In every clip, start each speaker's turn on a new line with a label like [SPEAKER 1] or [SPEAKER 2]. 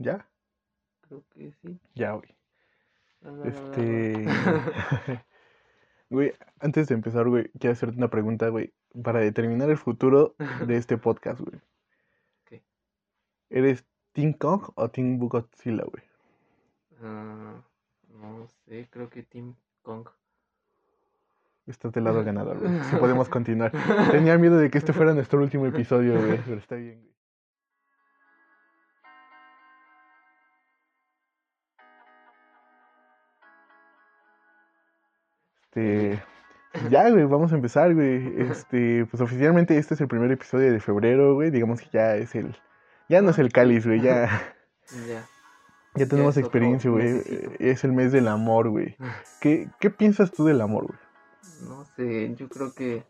[SPEAKER 1] ¿Ya?
[SPEAKER 2] Creo que sí.
[SPEAKER 1] Ya, güey.
[SPEAKER 2] La,
[SPEAKER 1] Este. Güey, antes de empezar, güey, quiero hacerte una pregunta, güey, para determinar el futuro de este podcast, güey.
[SPEAKER 2] ¿Qué?
[SPEAKER 1] ¿Eres Team Kong o Team Godzilla, güey?
[SPEAKER 2] Ah, no sé, creo que Team Kong.
[SPEAKER 1] Estás del lado ganador, güey. Si podemos continuar. Tenía miedo de que este fuera nuestro último episodio, güey, pero está bien, güey. Este. Ya, güey, vamos a empezar, güey. Este, pues oficialmente este es el primer episodio de febrero, güey. Digamos que ya es el. Ya no es el cáliz, güey, ya.
[SPEAKER 2] Ya.
[SPEAKER 1] Ya tenemos experiencia, güey.
[SPEAKER 2] mesecito.
[SPEAKER 1] Es el mes del amor, güey. ¿Qué, ¿Qué piensas tú del amor, güey?
[SPEAKER 2] No sé, yo creo que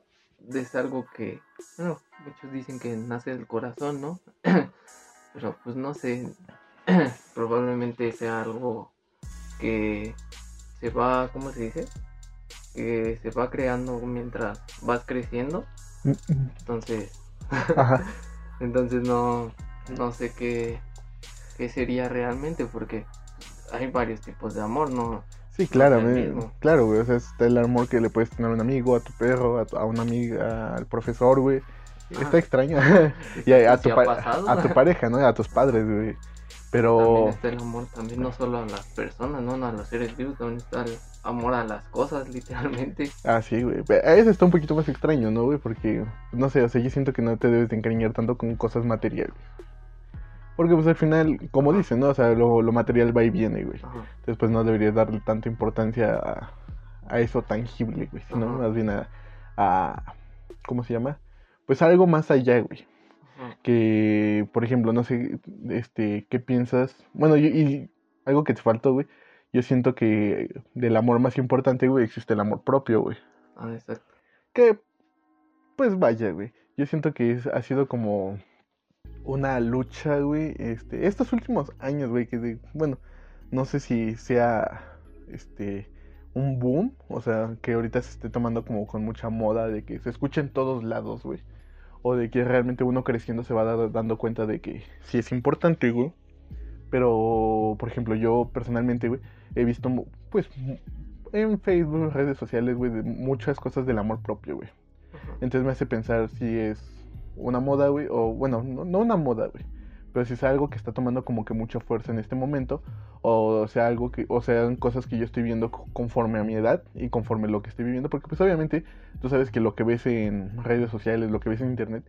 [SPEAKER 2] es algo que, bueno, muchos dicen que nace del corazón, ¿no? Pero pues no sé, probablemente sea algo que se va, ¿cómo se dice? Que se va creando mientras vas creciendo. Entonces,
[SPEAKER 1] Ajá.
[SPEAKER 2] entonces no, no sé qué, qué sería realmente porque hay varios tipos de amor, ¿no?
[SPEAKER 1] Sí, claro,
[SPEAKER 2] mismo.
[SPEAKER 1] claro, güey. O sea, está el amor que le puedes tener a un amigo, a tu perro, a, tu- a una amiga, al profesor, güey. Está
[SPEAKER 2] Ajá.
[SPEAKER 1] extraño. y a, a tu a tu pareja, ¿no? A tus padres, güey.
[SPEAKER 2] También
[SPEAKER 1] Pero,
[SPEAKER 2] está el amor, también no solo a las personas, ¿no? No a los seres vivos, también está el amor a las cosas, literalmente.
[SPEAKER 1] ah, sí, güey. Eso está un poquito más extraño, ¿no, güey? Porque, no sé, o sea, yo siento que no te debes de encariñar tanto con cosas materiales. Porque, pues, al final, como dicen, ¿no? O sea, lo, lo material va y viene, güey.
[SPEAKER 2] Ajá.
[SPEAKER 1] Entonces, pues, no deberías darle tanta importancia a, a eso tangible, güey. Sino
[SPEAKER 2] Ajá.
[SPEAKER 1] más bien a, a... ¿Cómo se llama? Pues algo más allá, güey. Que, por ejemplo, no sé, este, ¿qué piensas? Bueno, y, y algo que te faltó, güey, yo siento que del amor más importante, güey, existe el amor propio, güey.
[SPEAKER 2] Ah, exacto.
[SPEAKER 1] Que, pues vaya, güey, yo siento que es- ha sido como una lucha, güey, este, estos últimos años, güey, que, de- bueno, no sé si sea, este, un boom, o sea, que ahorita se esté tomando como con mucha moda de que se escucha en todos lados, güey. O de que realmente uno creciendo se va da- dando cuenta de que sí es importante, güey. Pero, por ejemplo, yo personalmente, güey, he visto, pues, en Facebook, redes sociales, güey, muchas cosas del amor propio, güey. Entonces me hace pensar si es una moda, güey, o bueno, no, no una moda, güey. Pero si es algo que está tomando como que mucha fuerza en este momento, o sea, algo que, o sean cosas que yo estoy viendo co- conforme a mi edad y conforme a lo que estoy viviendo, porque pues obviamente tú sabes que lo que ves en redes sociales, lo que ves en internet,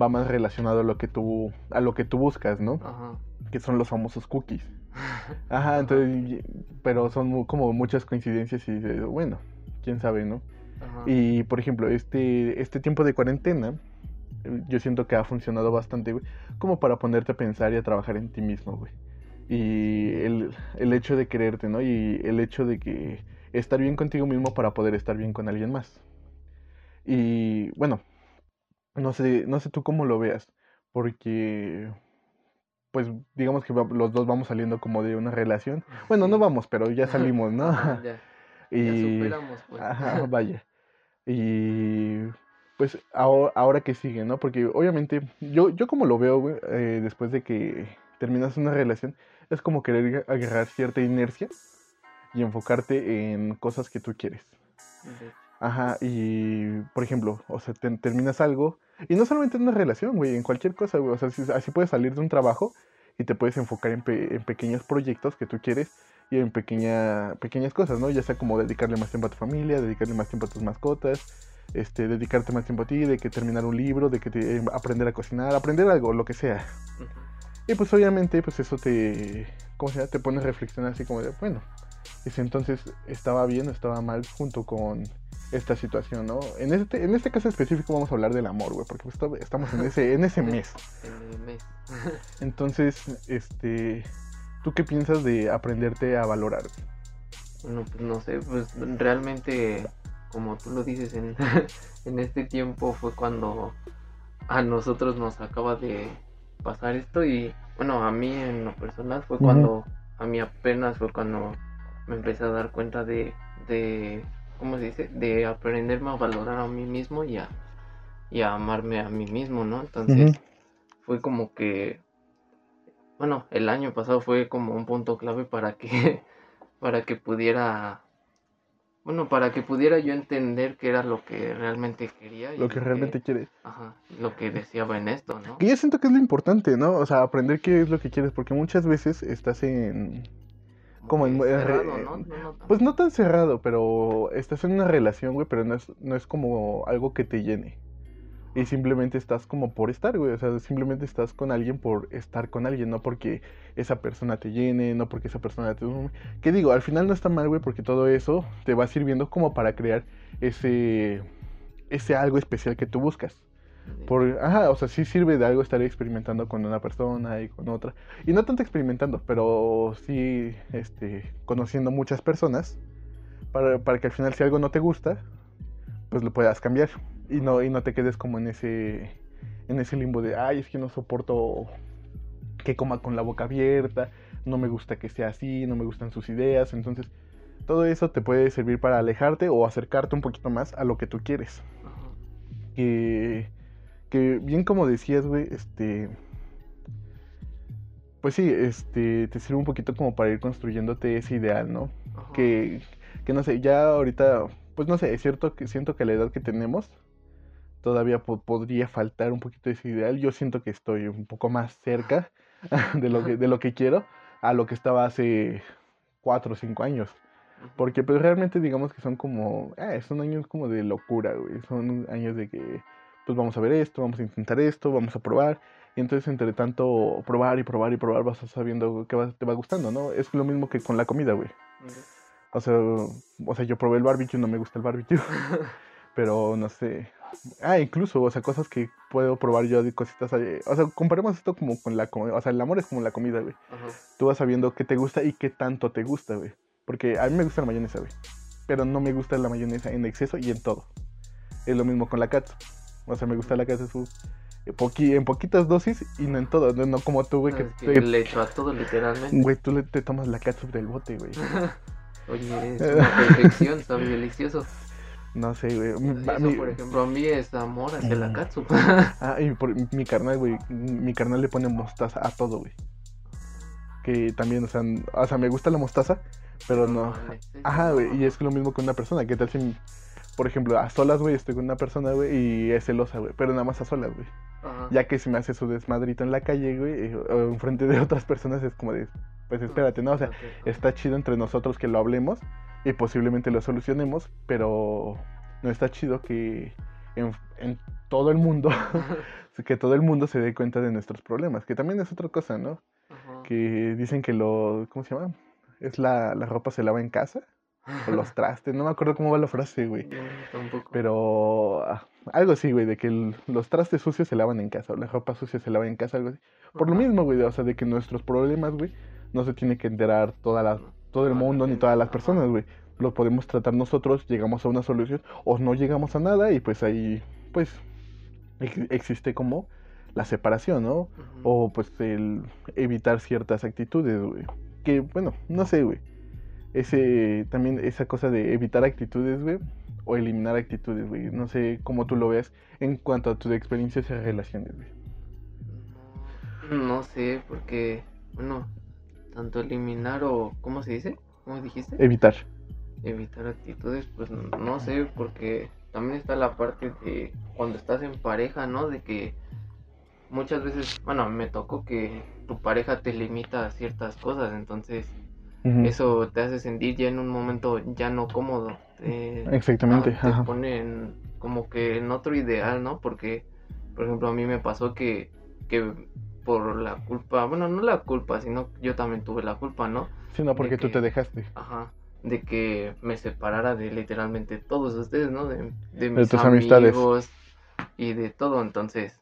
[SPEAKER 1] va más relacionado a lo que tú, a lo que tú buscas, ¿no?
[SPEAKER 2] Ajá.
[SPEAKER 1] Que son los famosos cookies. Ajá, entonces, pero son como muchas coincidencias y bueno, quién sabe, ¿no?
[SPEAKER 2] Ajá.
[SPEAKER 1] Y por ejemplo, este, este tiempo de cuarentena, yo siento que ha funcionado bastante, güey, como para ponerte a pensar y a trabajar en ti mismo, güey. Y el, el hecho de quererte, ¿no? Y el hecho de que estar bien contigo mismo para poder estar bien con alguien más. Y bueno, no sé, no sé tú cómo lo veas, porque pues digamos que los dos vamos saliendo como de una relación. Bueno, no vamos, pero ya salimos, ¿no?
[SPEAKER 2] Ya, ya
[SPEAKER 1] y
[SPEAKER 2] superamos, pues.
[SPEAKER 1] Ajá, vaya. Y pues ahora, ahora que sigue, ¿no? Porque obviamente yo, yo como lo veo, güey, eh, después de que terminas una relación, es como querer agarrar cierta inercia y enfocarte en cosas que tú quieres. Ajá, y por ejemplo, o sea, te- terminas algo, y no solamente en una relación, güey, en cualquier cosa, güey, o sea, si- así puedes salir de un trabajo y te puedes enfocar en, pe- en pequeños proyectos que tú quieres y en pequeña, pequeñas cosas, ¿no? Ya sea como dedicarle más tiempo a tu familia, dedicarle más tiempo a tus mascotas, este, dedicarte más tiempo a ti, de que terminar un libro, de que te- aprender a cocinar, aprender algo, lo que sea. Y pues obviamente, pues eso te, ¿cómo se llama? Te pone a reflexionar así como de, bueno, si entonces estaba bien o estaba mal junto con esta situación, ¿no? En este, en este caso específico vamos a hablar del amor, güey, porque pues, estamos en ese, en ese mes.
[SPEAKER 2] En el mes.
[SPEAKER 1] Entonces, este, ¿tú qué piensas de aprenderte a valorar?
[SPEAKER 2] Bueno, pues no sé, pues realmente, como tú lo dices, en, en este tiempo fue cuando a nosotros nos acaba de pasar esto y bueno, a mí en lo personal fue cuando, a mí apenas fue cuando me empecé a dar cuenta de, de ¿cómo se dice? De aprenderme a valorar a mí mismo y a, y a amarme a mí mismo, ¿no? Entonces fue como que bueno, el año pasado fue como un punto clave para que, para que pudiera, bueno, para que pudiera yo entender qué era lo que realmente quería. y
[SPEAKER 1] Lo que realmente quieres.
[SPEAKER 2] Ajá, lo que deseaba en esto, ¿no?
[SPEAKER 1] Que yo siento que es lo importante, ¿no? O sea, aprender qué es lo que quieres, porque muchas veces estás en... como en- eh,
[SPEAKER 2] cerrado,
[SPEAKER 1] re-
[SPEAKER 2] ¿no? No, no tan-
[SPEAKER 1] Pues no tan cerrado, pero estás en una relación, güey, pero no es, no es como algo que te llene. Y simplemente estás como por estar, güey. O sea, simplemente estás con alguien por estar con alguien, no porque esa persona te llene, no porque esa persona te... ¿Qué digo? Al final no está mal, güey, porque todo eso te va sirviendo como para crear ese... ese algo especial que tú buscas. Por, ajá, o sea, sí sirve de algo estar experimentando con una persona y con otra. Y no tanto experimentando, pero sí este, conociendo muchas personas para, para que al final si algo no te gusta, pues lo puedas cambiar. Y no, y no te quedes como en ese, en ese limbo de, ay, es que no soporto que coma con la boca abierta, no me gusta que sea así, no me gustan sus ideas. Entonces, todo eso te puede servir para alejarte o acercarte un poquito más a lo que tú quieres que, que bien como decías, güey, este, pues sí, este, te sirve un poquito como para ir construyéndote ese ideal, ¿no?
[SPEAKER 2] Ajá.
[SPEAKER 1] Que, que no sé, ya ahorita, pues no sé, es cierto que siento que la edad que tenemos todavía po- podría faltar un poquito ese ideal. Yo siento que estoy un poco más cerca de lo que, de lo que quiero a lo que estaba hace cuatro o cinco años. Porque pues realmente digamos que son como, eh, son años como de locura, güey. Son años de que, pues vamos a ver esto, vamos a intentar esto, vamos a probar. Y entonces entre tanto probar y probar y probar vas sabiendo qué te va gustando, ¿no? Es lo mismo que con la comida, güey. O sea, o sea, yo probé el barbecue, no me gusta el barbecue, pero no sé. Ah, incluso, o sea, cosas que puedo probar yo cositas. eh, O sea, comparemos esto como con la comida. O sea, el amor es como la comida, güey
[SPEAKER 2] Ajá.
[SPEAKER 1] tú vas sabiendo qué te gusta y qué tanto te gusta, güey. Porque a mí me gusta la mayonesa, güey. Pero no me gusta la mayonesa en exceso y en todo. Es lo mismo con la katsu. O sea, me gusta la katsu en poqui- en poquitas dosis y no en todo. No, no como tú, güey, que,
[SPEAKER 2] Es que
[SPEAKER 1] te-
[SPEAKER 2] le echo a todo literalmente.
[SPEAKER 1] güey, tú le- te tomas la katsu del bote, güey.
[SPEAKER 2] Oye, es una perfección, sabe delicioso.
[SPEAKER 1] No sé, güey.
[SPEAKER 2] Eso,
[SPEAKER 1] mí-
[SPEAKER 2] por ejemplo, a mí es amor hacia la
[SPEAKER 1] Mm.
[SPEAKER 2] katsu.
[SPEAKER 1] Ah, y por, mi carnal, güey. Mi carnal le pone mostaza a todo, güey. Que también, o sea, o sea, me gusta la mostaza, pero no.
[SPEAKER 2] exceso,
[SPEAKER 1] Ajá,
[SPEAKER 2] ¿no?
[SPEAKER 1] güey, y es lo mismo con una persona. ¿Qué tal si, por ejemplo, a solas, güey, estoy con una persona, güey, y es celosa, güey, pero nada más a solas, güey?
[SPEAKER 2] Ajá.
[SPEAKER 1] Ya que si me hace su desmadrito en la calle, güey, o enfrente de otras personas, es como de, pues espérate, ¿no? O sea, está chido entre nosotros que lo hablemos y posiblemente lo solucionemos, pero no está chido que en, en todo el mundo, que todo el mundo se dé cuenta de nuestros problemas, que también es otra cosa, ¿no?
[SPEAKER 2] Ajá.
[SPEAKER 1] Que dicen que lo, ¿cómo se llama? Es la, la ropa se lava en casa, o los trastes, no me acuerdo cómo va la frase, güey.
[SPEAKER 2] No, tampoco.
[SPEAKER 1] Pero ah, algo así, güey, de que el- los trastes sucios se lavan en casa, o la ropa sucia se lava en casa, algo así. Por lo mismo, güey, o sea, de que nuestros problemas, güey, no se tiene que enterar toda la, todo el mundo ni todas las personas, güey. Lo podemos tratar nosotros, llegamos a una solución, o no llegamos a nada, y pues ahí, pues, ex- existe como la separación, ¿no? O pues el evitar ciertas actitudes, güey. Que, bueno, no sé, güey. Ese, también esa cosa de evitar actitudes, güey. O eliminar actitudes, güey. No sé cómo tú lo ves en cuanto a tus experiencias y relaciones, güey.
[SPEAKER 2] No, no sé, porque, bueno, tanto eliminar o, ¿cómo se dice? ¿Cómo dijiste?
[SPEAKER 1] Evitar.
[SPEAKER 2] Evitar actitudes, pues no, no sé, porque también está la parte de cuando estás en pareja, ¿no? De que muchas veces, bueno, me tocó que tu pareja te limita a ciertas cosas, entonces Eso te hace sentir ya en un momento ya no cómodo. te-
[SPEAKER 1] Exactamente,
[SPEAKER 2] ah, te
[SPEAKER 1] ajá.
[SPEAKER 2] pone en- como que en otro ideal, ¿no? Porque, por ejemplo, a mí me pasó que, que por la culpa, bueno, no la culpa, sino yo también tuve la culpa, ¿no?
[SPEAKER 1] Sí, no, porque tú
[SPEAKER 2] que-
[SPEAKER 1] te dejaste.
[SPEAKER 2] Ajá, de que me separara de literalmente todos ustedes, ¿no? De, de
[SPEAKER 1] De
[SPEAKER 2] mis
[SPEAKER 1] tus amistades.
[SPEAKER 2] amigos y de todo, entonces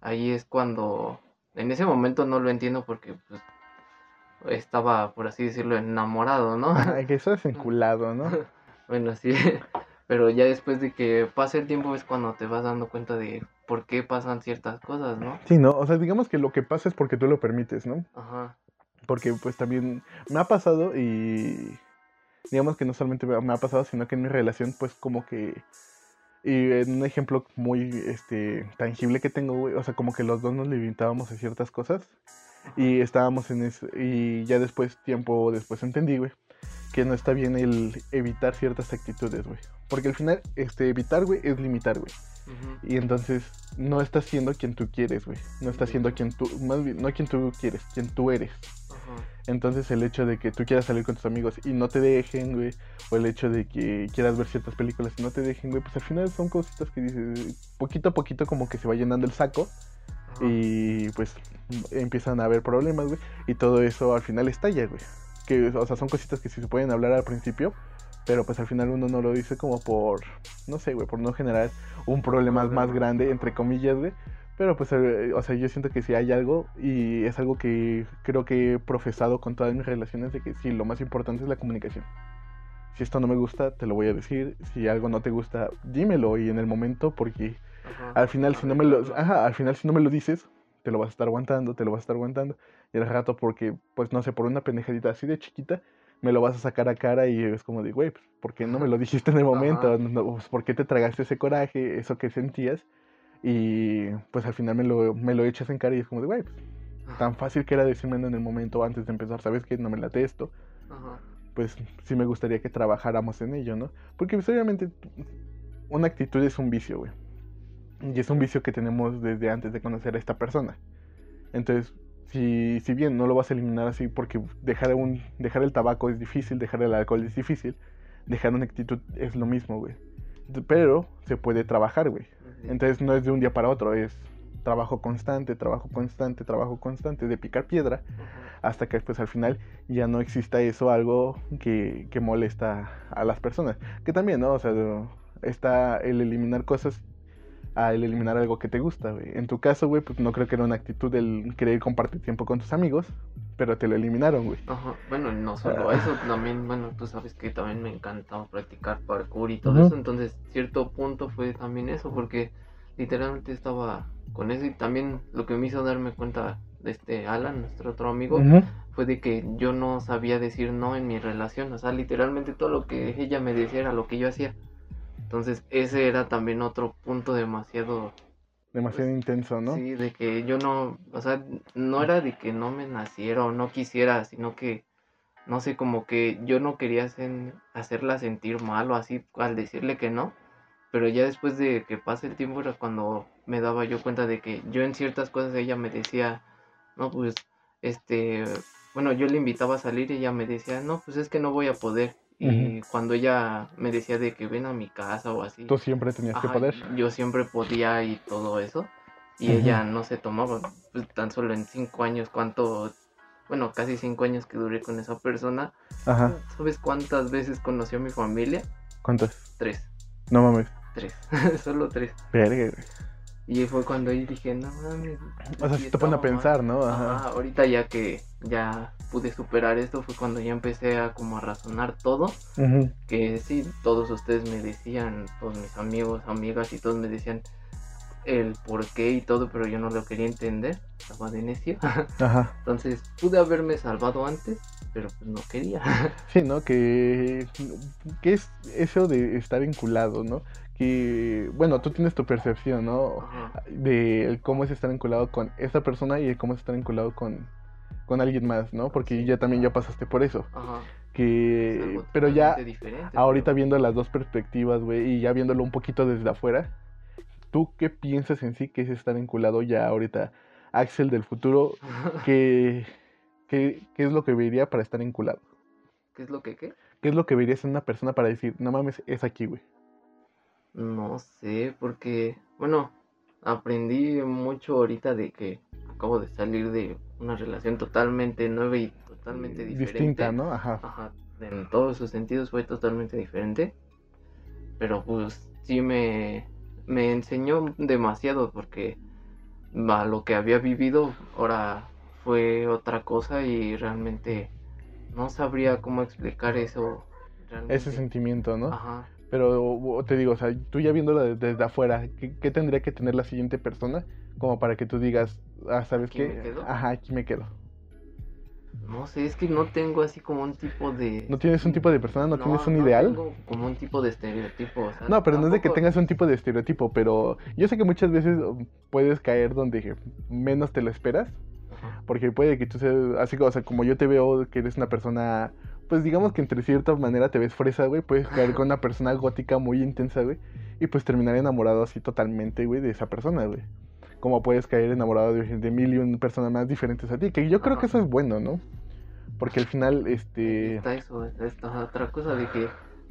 [SPEAKER 2] ahí es cuando, en ese momento no lo entiendo porque pues estaba, por así decirlo, enamorado, ¿no?
[SPEAKER 1] Que estás enculado, ¿no?
[SPEAKER 2] Bueno, sí, pero ya después de que pasa el tiempo es cuando te vas dando cuenta de por qué pasan ciertas cosas, ¿no?
[SPEAKER 1] Sí, ¿no? O sea, digamos que lo que pasa es porque tú lo permites, ¿no?
[SPEAKER 2] Ajá,
[SPEAKER 1] Porque pues también me ha pasado y digamos que no solamente me me ha pasado, sino que en mi relación pues como que y en un ejemplo muy este tangible que tengo, güey, o sea, como que los dos nos limitábamos a ciertas cosas Y estábamos en eso, y ya después, tiempo después entendí, güey, que no está bien el evitar ciertas actitudes, güey. Porque al final, este, evitar, güey, es limitar, güey. Y entonces no estás siendo quien tú quieres, güey. No estás siendo quien tú, más bien, no quien tú quieres, quien tú eres.
[SPEAKER 2] Ajá.
[SPEAKER 1] Entonces el hecho de que tú quieras salir con tus amigos y no te dejen, güey, o el hecho de que quieras ver ciertas películas y no te dejen, güey, pues al final son cositas que dices, poquito a poquito como que se va llenando el saco. Y pues empiezan a haber problemas, güey, y todo eso al final estalla, güey. Que, o sea, son cositas que sí se pueden hablar al principio, pero pues al final uno no lo dice como por, no sé, güey, por no generar un problema más grande, entre comillas, güey. Pero pues, eh, o sea, yo siento que si hay algo, y es algo que creo que he profesado con todas mis relaciones, de que sí, lo más importante es la comunicación. Si esto no me gusta, te lo voy a decir. Si algo no te gusta, dímelo y en el momento, porque
[SPEAKER 2] Ajá.
[SPEAKER 1] al final si no me lo, ajá, al final si no me lo dices, te lo vas a estar aguantando, te lo vas a estar aguantando. Y al rato porque, pues no sé, por una pendejadita así de chiquita, me lo vas a sacar a cara y es como de, güey, pues, ¿por qué no me lo dijiste en el momento? No, pues, ¿Por qué te tragaste ese coraje, eso que sentías? Y pues al final me lo, me lo echas en cara y es como de, güey, pues, tan fácil que era decirme en el momento antes de empezar, ¿sabes que No me late esto.
[SPEAKER 2] Ajá.
[SPEAKER 1] Pues sí me gustaría que trabajáramos en ello, ¿no? Porque pues, obviamente una actitud es un vicio, güey. Y es un vicio que tenemos desde antes de conocer a esta persona. Entonces, si, si bien no lo vas a eliminar así, porque dejar, un, dejar el tabaco es difícil, dejar el alcohol es difícil, dejar una actitud es lo mismo, güey. Pero se puede trabajar, güey. Entonces no es de un día para otro, es trabajo constante, trabajo constante, trabajo constante, de picar piedra, hasta que pues al final ya no exista eso, algo que, que molesta a las personas. Que también, ¿no? O sea, está el eliminar cosas a el eliminar algo que te gusta, güey. En tu caso, güey, pues no creo que era una actitud el querer compartir tiempo con tus amigos, pero te lo eliminaron, güey.
[SPEAKER 2] Ajá, bueno, y no solo
[SPEAKER 1] Ah.
[SPEAKER 2] eso, también, bueno, tú sabes que también me encantaba practicar parkour y todo eso, entonces cierto punto fue también eso, porque literalmente estaba con eso y también lo que me hizo darme cuenta de este Alan, nuestro otro amigo, fue de que yo no sabía decir no en mi relación, o sea, literalmente todo lo que ella me decía era lo que yo hacía. Entonces, ese era también otro punto demasiado
[SPEAKER 1] Demasiado intenso, ¿no?
[SPEAKER 2] Sí, de que yo no, o sea, no era de que no me naciera o no quisiera, sino que, no sé, como que yo no quería hacer- hacerla sentir mal o así al decirle que no, pero ya después de que pase el tiempo era cuando me daba yo cuenta de que yo en ciertas cosas ella me decía, no, pues, este, bueno, yo le invitaba a salir y ella me decía, no, pues es que no voy a poder. Y cuando ella me decía de que ven a mi casa o así.
[SPEAKER 1] Tú siempre tenías que poder.
[SPEAKER 2] Yo siempre podía y todo eso. Y ella no se tomaba, pues, tan solo en cinco años, cuánto, bueno, casi cinco años que duré con esa persona.
[SPEAKER 1] Ajá.
[SPEAKER 2] ¿Sabes cuántas veces conoció a mi familia?
[SPEAKER 1] ¿Cuántas?
[SPEAKER 2] Tres,
[SPEAKER 1] No mames.
[SPEAKER 2] tres, solo tres.
[SPEAKER 1] Verga, güey.
[SPEAKER 2] Y fue cuando ahí dije, no mames.
[SPEAKER 1] O sea, si te pone a
[SPEAKER 2] estaba mal".
[SPEAKER 1] pensar, ¿no?
[SPEAKER 2] Ajá,
[SPEAKER 1] Ajá.
[SPEAKER 2] ahorita ya que ya pude superar esto fue cuando ya empecé a como a razonar todo. Que sí, todos ustedes me decían, todos mis amigos, amigas y todos me decían el por qué y todo, pero yo no lo quería entender, estaba de necio.
[SPEAKER 1] Ajá.
[SPEAKER 2] Entonces pude haberme salvado antes, pero pues no quería.
[SPEAKER 1] Sí, ¿no? Que, que es eso de estar vinculado, ¿no? Que, bueno, tú tienes tu percepción, ¿no?
[SPEAKER 2] Ajá,
[SPEAKER 1] De cómo es estar vinculado con esa persona y el cómo es estar vinculado con, con alguien más, ¿no? Porque
[SPEAKER 2] Sí.
[SPEAKER 1] ya también ya pasaste por eso.
[SPEAKER 2] ajá.
[SPEAKER 1] Que, pero ya ahorita
[SPEAKER 2] pero-
[SPEAKER 1] viendo las dos perspectivas, güey, y ya viéndolo un poquito desde afuera, ¿tú qué piensas en sí que es estar vinculado ya ahorita? Axel del futuro, ¿qué, qué, qué es lo que vería para estar vinculado?
[SPEAKER 2] ¿Qué es lo que qué?
[SPEAKER 1] ¿Qué es lo que verías en una persona para decir, no mames, es aquí, güey?
[SPEAKER 2] No sé, porque, bueno, aprendí mucho ahorita de que acabo de salir de una relación totalmente nueva y totalmente diferente.
[SPEAKER 1] Distinta, ¿no? Ajá.
[SPEAKER 2] Ajá, en todos sus sentidos fue totalmente diferente. Pero pues sí me, me enseñó demasiado porque a lo que había vivido ahora fue otra cosa y realmente no sabría cómo explicar eso. Realmente.
[SPEAKER 1] Ese sentimiento, ¿no?
[SPEAKER 2] Ajá.
[SPEAKER 1] Pero te digo, o sea, tú ya viéndolo de- desde afuera, ¿qué, qué tendría que tener la siguiente persona como para que tú digas, ah, ¿sabes
[SPEAKER 2] ¿Aquí
[SPEAKER 1] qué?
[SPEAKER 2] me quedo?
[SPEAKER 1] Ajá, aquí me quedo.
[SPEAKER 2] No sé, es que no tengo así como un tipo de...
[SPEAKER 1] ¿No tienes un tipo de persona? ¿No, tienes un
[SPEAKER 2] no
[SPEAKER 1] ideal?
[SPEAKER 2] tengo como un tipo de estereotipo. o sea,
[SPEAKER 1] No, pero no es de que tengas un tipo de estereotipo, pero yo sé que muchas veces um, puedes caer donde menos te lo esperas
[SPEAKER 2] Ajá.
[SPEAKER 1] Porque puede que tú seas, así o sea, como yo te veo que eres una persona, pues digamos que entre cierta manera te ves fresa, güey, puedes caer con una persona gótica muy intensa, güey, y pues terminar enamorado así totalmente, güey, de esa persona, güey. Como puedes caer enamorado de, de mil y una personas más diferentes a ti, que yo creo que eso es bueno, ¿no? Porque al final, este...
[SPEAKER 2] Está eso, está esta otra cosa de que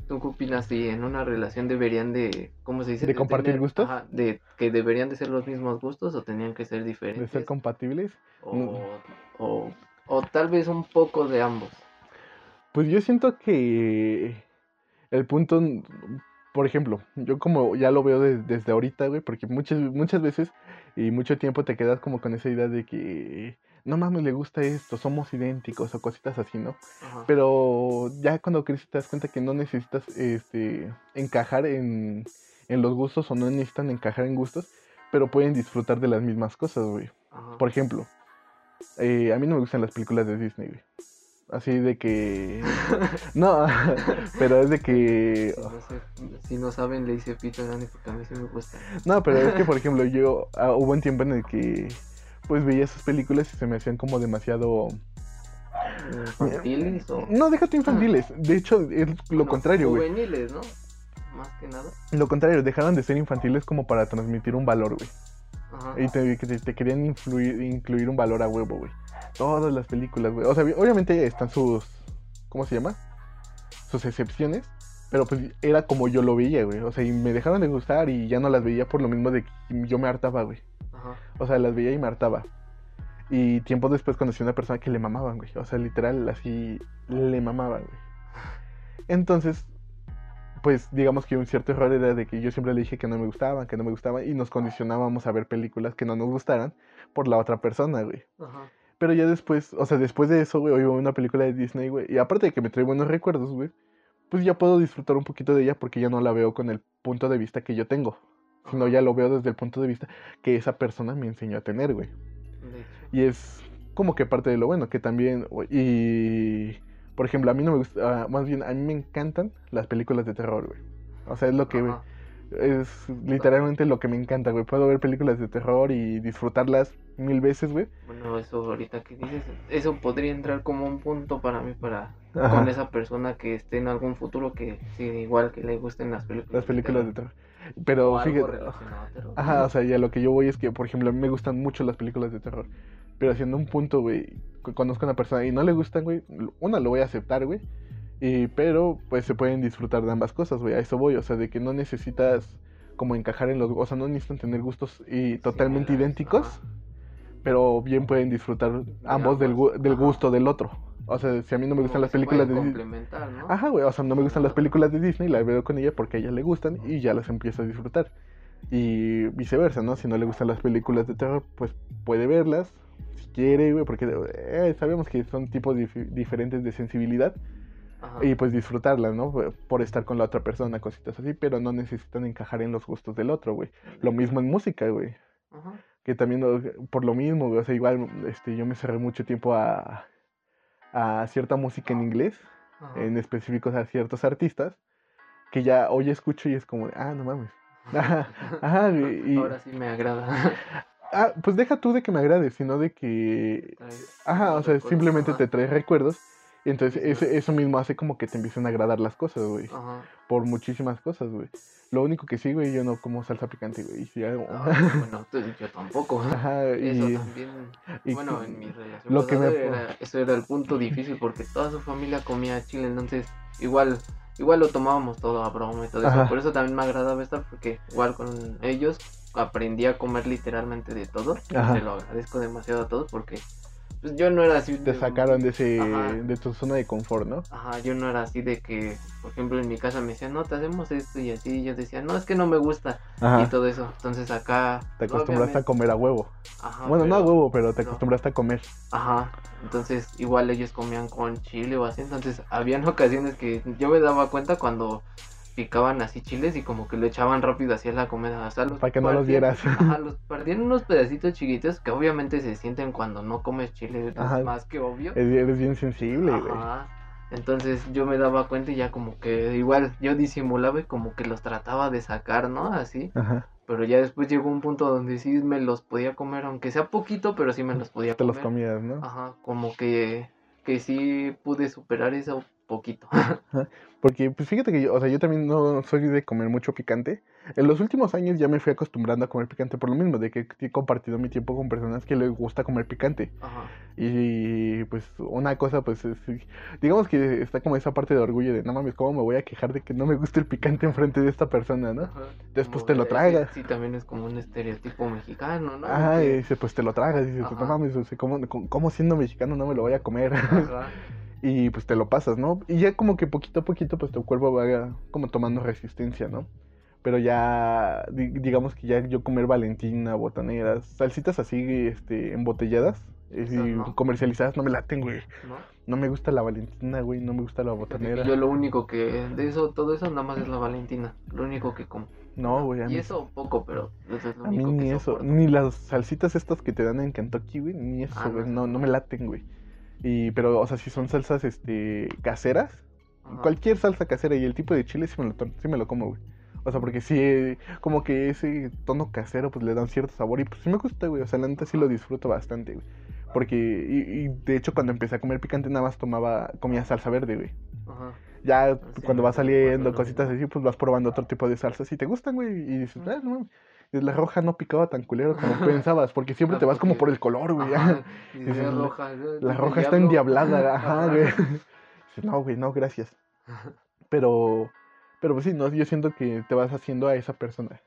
[SPEAKER 2] tú qué opinas si en una relación deberían de, ¿cómo se dice?
[SPEAKER 1] ¿De compartir
[SPEAKER 2] tener-
[SPEAKER 1] gustos?
[SPEAKER 2] Ajá, de que deberían de ser los mismos gustos o tenían que ser
[SPEAKER 1] De
[SPEAKER 2] diferentes.
[SPEAKER 1] ser compatibles.
[SPEAKER 2] o, o, o tal vez un poco de ambos.
[SPEAKER 1] Pues yo siento que el punto, por ejemplo, yo como ya lo veo de- desde ahorita, güey, porque muchas, muchas veces y mucho tiempo te quedas como con esa idea de que no mames, le gusta esto, somos idénticos o cositas así, ¿no?
[SPEAKER 2] Ajá.
[SPEAKER 1] Pero ya cuando creces te das cuenta que no necesitas este, encajar en, en los gustos o no necesitan encajar en gustos, pero pueden disfrutar de las mismas cosas, güey. Por ejemplo, eh, a mí no me gustan las películas de Disney, güey. Así de que... No, pero es de que...
[SPEAKER 2] Si no, sé- si no saben, le hice pito grande porque a mí sí me gusta.
[SPEAKER 1] No, pero es que, por ejemplo, yo... ah, hubo un tiempo en el que... Pues veía esas películas y se me hacían como demasiado...
[SPEAKER 2] Infantiles o.
[SPEAKER 1] No, déjate infantiles. De hecho, es lo contrario, güey.
[SPEAKER 2] Juveniles, ¿no? Más que nada.
[SPEAKER 1] Lo contrario, dejaron de ser infantiles como para transmitir un valor, güey.
[SPEAKER 2] Ajá.
[SPEAKER 1] Y te, que te- te querían influir, incluir un valor a huevo, güey. Todas las películas, güey. O sea, obviamente están sus. ¿Cómo se llama? Sus excepciones. Pero pues era como yo lo veía, güey. O sea, y me dejaron de gustar y ya no las veía por lo mismo de que yo me hartaba, güey.
[SPEAKER 2] Ajá.
[SPEAKER 1] O sea, las veía y me hartaba. Y tiempo después conocí a una persona que le mamaban, güey. O sea, literal, así le mamaban, güey. Entonces, pues digamos que un cierto error era de que yo siempre le dije que no me gustaban, que no me gustaban. Y nos condicionábamos a ver películas que no nos gustaran por la otra persona, güey.
[SPEAKER 2] Ajá.
[SPEAKER 1] Pero ya después, o sea, después de eso, güey, hoy veo una película de Disney, güey. Y aparte de que me trae buenos recuerdos, güey. Pues ya puedo disfrutar un poquito de ella porque ya no la veo con el punto de vista que yo tengo. Sino ya lo veo desde el punto de vista que esa persona me enseñó a tener, güey. Y es como que parte de lo bueno, que también, y por ejemplo, a mí no me gusta, ah, más bien a mí me encantan las películas de terror, güey. O sea, es lo que,
[SPEAKER 2] Ajá.
[SPEAKER 1] es literalmente lo que me encanta, güey. Puedo ver películas de terror y disfrutarlas mil veces, güey.
[SPEAKER 2] Bueno, eso ahorita que dices, eso podría entrar como un punto para mí para
[SPEAKER 1] Ajá.
[SPEAKER 2] con esa persona que esté en algún futuro que sí, igual que le gusten las películas.
[SPEAKER 1] Las películas de
[SPEAKER 2] terror.
[SPEAKER 1] Pero fíjate, ajá, o sea, ya lo que yo voy es que, por ejemplo, a mí me gustan mucho las películas de terror. Pero haciendo un punto, güey, conozco a una persona y no le gustan, güey, una lo voy a aceptar, güey. Y, pero, pues se pueden disfrutar de ambas cosas, güey. A eso voy, o sea, de que no necesitas como encajar en los. O sea, no necesitan tener gustos y totalmente idénticos,
[SPEAKER 2] ajá.
[SPEAKER 1] Pero bien pueden disfrutar ambos del, gu- del gusto del otro. O sea, si a mí no me gustan las películas de Disney.
[SPEAKER 2] ¿no?
[SPEAKER 1] Ajá, güey, o sea, no me gustan las películas de Disney, las veo con ella porque a ella le gustan y ya las empiezo a disfrutar. Y viceversa, ¿no? Si no le gustan las películas de terror, pues puede verlas, si quiere, güey, porque eh, sabemos que son tipos dif- diferentes de sensibilidad
[SPEAKER 2] Ajá.
[SPEAKER 1] y pues disfrutarlas, ¿no? Por estar con la otra persona, cositas así, pero no necesitan encajar en los gustos del otro, güey. Lo mismo en música, güey.
[SPEAKER 2] Ajá.
[SPEAKER 1] Que también por lo mismo, o sea, igual este, yo me cerré mucho tiempo a, a cierta música en inglés
[SPEAKER 2] Ajá.
[SPEAKER 1] en específicos a ciertos artistas que ya hoy escucho y es como, ah, no mames. Ajá, ajá, y-
[SPEAKER 2] Ahora sí me agrada.
[SPEAKER 1] Ah, pues deja tú de que me agrade, sino de que, ajá, o sea, simplemente te trae recuerdos entonces
[SPEAKER 2] Sí,
[SPEAKER 1] eso, eso mismo hace como que te empiecen a agradar las cosas, güey,
[SPEAKER 2] Ajá.
[SPEAKER 1] por muchísimas cosas, güey. Lo único que sí, güey, yo no como salsa picante, güey, y si hago...
[SPEAKER 2] Ah, bueno, yo tampoco.
[SPEAKER 1] Ajá,
[SPEAKER 2] Eso
[SPEAKER 1] y,
[SPEAKER 2] también.
[SPEAKER 1] y
[SPEAKER 2] bueno, en mi relación
[SPEAKER 1] lo que
[SPEAKER 2] pasada
[SPEAKER 1] me-
[SPEAKER 2] era, eso era el punto difícil porque toda su familia comía chile, entonces igual igual lo tomábamos todo a broma y todo eso. Por eso también me agradaba estar porque igual con ellos aprendí a comer literalmente de todo.
[SPEAKER 1] Ajá.
[SPEAKER 2] Te lo agradezco demasiado a todos porque pues, yo no era así.
[SPEAKER 1] te sacaron de ese,
[SPEAKER 2] Ajá.
[SPEAKER 1] de tu zona de confort, ¿no?
[SPEAKER 2] Ajá, yo no era así de que, por ejemplo, en mi casa me decían, no, te hacemos esto y así. Y yo decía, no, es que no me gusta. Y todo eso. Entonces acá.
[SPEAKER 1] te acostumbraste a comer a huevo.
[SPEAKER 2] Ajá,
[SPEAKER 1] Bueno, no a huevo, pero te
[SPEAKER 2] no.
[SPEAKER 1] acostumbraste a comer.
[SPEAKER 2] Ajá, entonces igual ellos comían con chile o así, entonces habían ocasiones que yo me daba cuenta cuando picaban así chiles y como que lo echaban rápido hacia la comida, o sea, los
[SPEAKER 1] Para que no los vieras.
[SPEAKER 2] Ajá, los partían unos pedacitos chiquitos que obviamente se sienten cuando no comes chile, es
[SPEAKER 1] Ajá.
[SPEAKER 2] más que obvio.
[SPEAKER 1] Eres bien sensible, güey.
[SPEAKER 2] Ajá. Entonces yo me daba cuenta y ya como que igual yo disimulaba y como que los trataba de sacar, ¿no? Así,
[SPEAKER 1] Ajá.
[SPEAKER 2] Pero ya después llegó un punto donde sí me los podía comer, aunque sea poquito, pero sí me los podía
[SPEAKER 1] Te
[SPEAKER 2] comer.
[SPEAKER 1] los comías, ¿no?
[SPEAKER 2] Ajá, como que, que sí pude superar eso poquito.
[SPEAKER 1] Porque, pues fíjate que yo, o sea, yo también no soy de comer mucho picante. En los últimos años ya me fui acostumbrando a comer picante por lo mismo, de que he compartido mi tiempo con personas que les gusta comer picante.
[SPEAKER 2] Ajá.
[SPEAKER 1] Y pues una cosa, pues es- digamos que está como esa parte de orgullo de no mames, ¿cómo me voy a quejar de que no me gusta el picante enfrente de esta persona, no?
[SPEAKER 2] Ajá.
[SPEAKER 1] Después
[SPEAKER 2] Como
[SPEAKER 1] te lo tragas.
[SPEAKER 2] Sí, también es como un estereotipo mexicano, ¿no?
[SPEAKER 1] Ah,
[SPEAKER 2] Que-
[SPEAKER 1] y dice, pues te lo tragas, dices, pues, no mames, o sea, ¿cómo, cómo- cómo siendo mexicano no me lo voy a comer?
[SPEAKER 2] Ajá.
[SPEAKER 1] y pues te lo pasas, ¿no? Y ya como que poquito a poquito pues tu cuerpo va como tomando resistencia, ¿no? Pero ya, di- digamos que ya yo comer valentina, botaneras, salsitas así, este, embotelladas eh, y
[SPEAKER 2] no.
[SPEAKER 1] comercializadas no me laten, güey.
[SPEAKER 2] ¿no?
[SPEAKER 1] No me gusta la valentina, güey, no me gusta la botanera.
[SPEAKER 2] Yo lo único que, de eso, todo eso nada más es la Valentina, lo único que como.
[SPEAKER 1] No, güey, a
[SPEAKER 2] Y
[SPEAKER 1] mí,
[SPEAKER 2] eso poco, pero eso es lo
[SPEAKER 1] a mí
[SPEAKER 2] único
[SPEAKER 1] ni
[SPEAKER 2] que
[SPEAKER 1] eso,
[SPEAKER 2] soporto.
[SPEAKER 1] ni las salsitas estas que te dan en Kentucky, güey, ni eso,
[SPEAKER 2] Ah,
[SPEAKER 1] güey,
[SPEAKER 2] no,
[SPEAKER 1] no me laten, güey. Y, pero, o sea, si son salsas, este, caseras,
[SPEAKER 2] Ajá.
[SPEAKER 1] Cualquier salsa casera y el tipo de chile sí me lo, sí me lo como, güey. O sea, porque sí, eh, como que ese tono casero pues le da un cierto sabor y pues sí me gusta, güey. O sea, la neta sí lo disfruto bastante, güey. Porque, y, y de hecho cuando empecé a comer picante nada más tomaba, comía salsa verde, güey.
[SPEAKER 2] Ajá.
[SPEAKER 1] Ya
[SPEAKER 2] Sí,
[SPEAKER 1] cuando
[SPEAKER 2] me
[SPEAKER 1] va
[SPEAKER 2] pasa lo
[SPEAKER 1] saliendo, cositas así, pues vas probando otro tipo de salsas y te gustan, güey. Y dices, ah, no mames, La roja no picaba tan culero como pensabas, porque siempre
[SPEAKER 2] Ah,
[SPEAKER 1] te vas como por el color, güey.
[SPEAKER 2] Ajá. Y
[SPEAKER 1] Dices,
[SPEAKER 2] es
[SPEAKER 1] la-
[SPEAKER 2] roja.
[SPEAKER 1] La roja está endiablada, ajá, güey. No, güey, no, gracias. Pero, pero pues sí, no, yo siento que te vas haciendo a esa persona.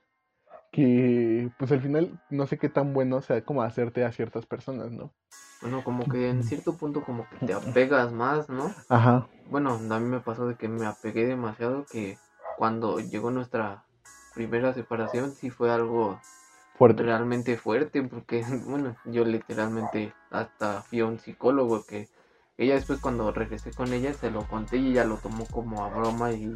[SPEAKER 1] Que, pues al final, no sé qué tan bueno sea como hacerte a ciertas personas, ¿no?
[SPEAKER 2] Bueno, como que en cierto punto como que te apegas más, ¿no?
[SPEAKER 1] Ajá.
[SPEAKER 2] Bueno, a mí me pasó de que me apegué demasiado que cuando llegó nuestra primera separación sí fue algo
[SPEAKER 1] Fuerte.
[SPEAKER 2] realmente fuerte porque, bueno, yo literalmente hasta fui a un psicólogo que ella después cuando regresé con ella se lo conté y ella lo tomó como a broma y,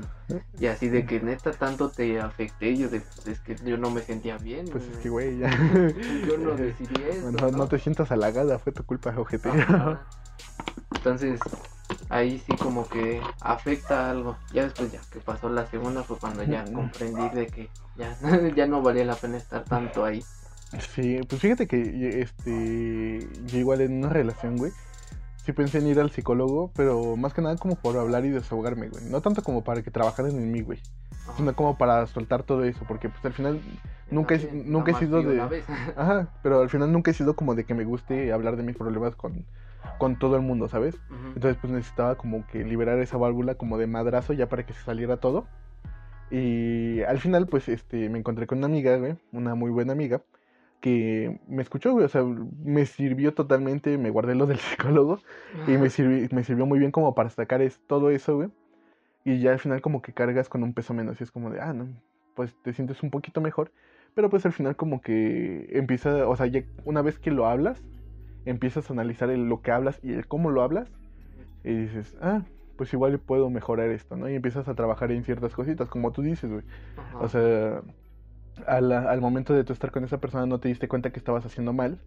[SPEAKER 2] y así de que neta tanto te afecté, yo de, pues, es que yo no me sentía bien.
[SPEAKER 1] Pues es que, güey, ya.
[SPEAKER 2] Yo no decidí eso.
[SPEAKER 1] No, no te sientas halagada, fue tu culpa, ojete.
[SPEAKER 2] Entonces, ahí sí como que afecta algo. Ya después ya que pasó la segunda fue cuando ya comprendí de que ya, ya no valía la pena estar tanto ahí.
[SPEAKER 1] Sí, pues fíjate que este yo igual en una relación, güey, sí pensé en ir al psicólogo, pero más que nada como por hablar y desahogarme, güey. No tanto como para que trabajaran en mí, güey,
[SPEAKER 2] Ajá.
[SPEAKER 1] sino como para soltar todo eso, porque pues al final nunca he- nunca he sido de-. Ajá, pero al final nunca he sido como de que me guste hablar de mis problemas con, con todo el mundo, ¿sabes? Entonces pues necesitaba como que liberar esa válvula como de madrazo ya para que se saliera todo. Y al final pues este me encontré con una amiga, güey, una muy buena amiga, que me escuchó, güey, o sea, me sirvió totalmente, me guardé lo del psicólogo y me, sirvi- me sirvió muy bien como para sacar es, todo eso, güey. Y ya al final como que cargas con un peso menos y es como de, ah, no, pues te sientes un poquito mejor. Pero pues al final como que empieza, o sea, ya una vez que lo hablas, empiezas a analizar el- lo que hablas y el cómo lo hablas y dices, ah, pues igual puedo mejorar esto, ¿no? Y empiezas a trabajar en ciertas cositas, como tú dices, güey. O sea, al, al momento de tú estar con esa persona no te diste cuenta que estabas haciendo mal.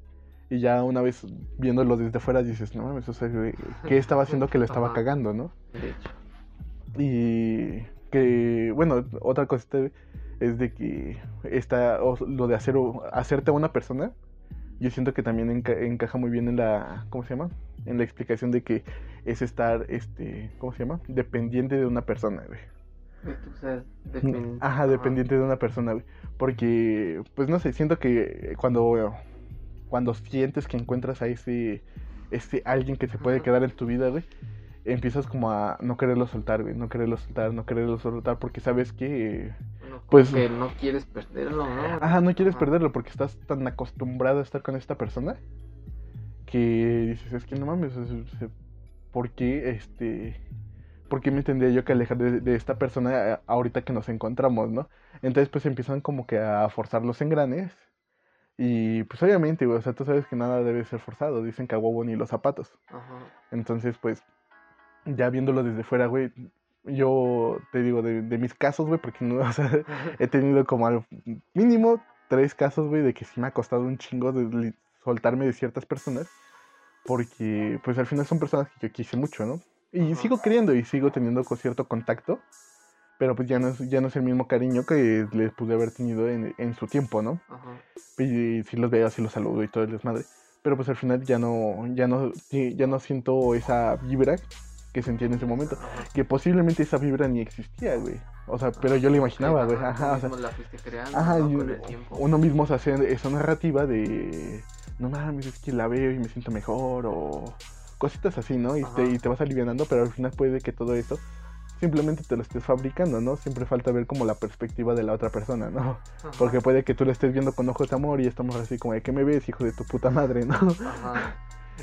[SPEAKER 1] Y ya una vez viéndolo desde fuera dices, no mames, o sea, ¿qué estaba haciendo que le estaba
[SPEAKER 2] Ajá.
[SPEAKER 1] cagando, no?
[SPEAKER 2] de hecho.
[SPEAKER 1] Y que, bueno, otra cosita es de que está, lo de hacer, hacerte a una persona, yo siento que también enca- encaja muy bien en la, ¿cómo se llama? En la explicación de que es estar, este, ¿cómo se llama? Dependiente de una persona, güey.
[SPEAKER 2] O sea, depen-
[SPEAKER 1] Ajá, dependiente de una persona, güey. Porque, pues no sé, siento que cuando, cuando sientes que encuentras a ese, ese alguien que se puede quedar en tu vida, güey, empiezas como a no quererlo soltar, güey, no quererlo soltar, no quererlo soltar, porque sabes que,
[SPEAKER 2] Bueno,
[SPEAKER 1] pues-
[SPEAKER 2] que no quieres perderlo, ¿no?
[SPEAKER 1] ajá, no quieres
[SPEAKER 2] Ajá.
[SPEAKER 1] perderlo porque estás tan acostumbrado a estar con esta persona que dices, es que no mames, ¿por qué, este, por qué me tendría yo que alejar de, de esta persona a- ahorita que nos encontramos, ¿no? Entonces pues empiezan como que a forzar los engranes y pues obviamente, güey, o sea, tú sabes que nada debe ser forzado, dicen que a huevo ni los zapatos.
[SPEAKER 2] Ajá.
[SPEAKER 1] Entonces, pues, ya viéndolo desde fuera, güey, yo te digo, de, de mis casos, güey, porque no, o sea, he tenido como al mínimo tres casos, güey, de que sí me ha costado un chingo de soltarme de ciertas personas, porque, pues, al final son personas que yo quise mucho, ¿no? Y sigo queriendo y sigo teniendo con cierto contacto, pero pues ya no es, ya no es el mismo cariño que les pude haber tenido en, en su tiempo, ¿no?
[SPEAKER 2] Ajá.
[SPEAKER 1] Y si los veo, así los saludo y todo el desmadre. Pero pues al final ya no, ya no, ya no siento esa vibra que sentía en ese momento. Que posiblemente esa vibra ni existía, güey. O sea, pero yo la imaginaba, güey. Ajá, o sea,
[SPEAKER 2] la fuiste creando
[SPEAKER 1] ajá,
[SPEAKER 2] con el tiempo.
[SPEAKER 1] uno mismo se hace esa narrativa de, no mames, es que la veo y me siento mejor o cositas así, ¿no? Y, te, y te vas alivianando, pero al final puede que todo eso simplemente te lo estés fabricando, ¿no? Siempre falta ver como la perspectiva de la otra persona, ¿no?
[SPEAKER 2] Ajá.
[SPEAKER 1] Porque puede que tú lo estés viendo con ojos de amor y estamos así como de que me ves, hijo de tu puta madre, ¿no?
[SPEAKER 2] Ajá.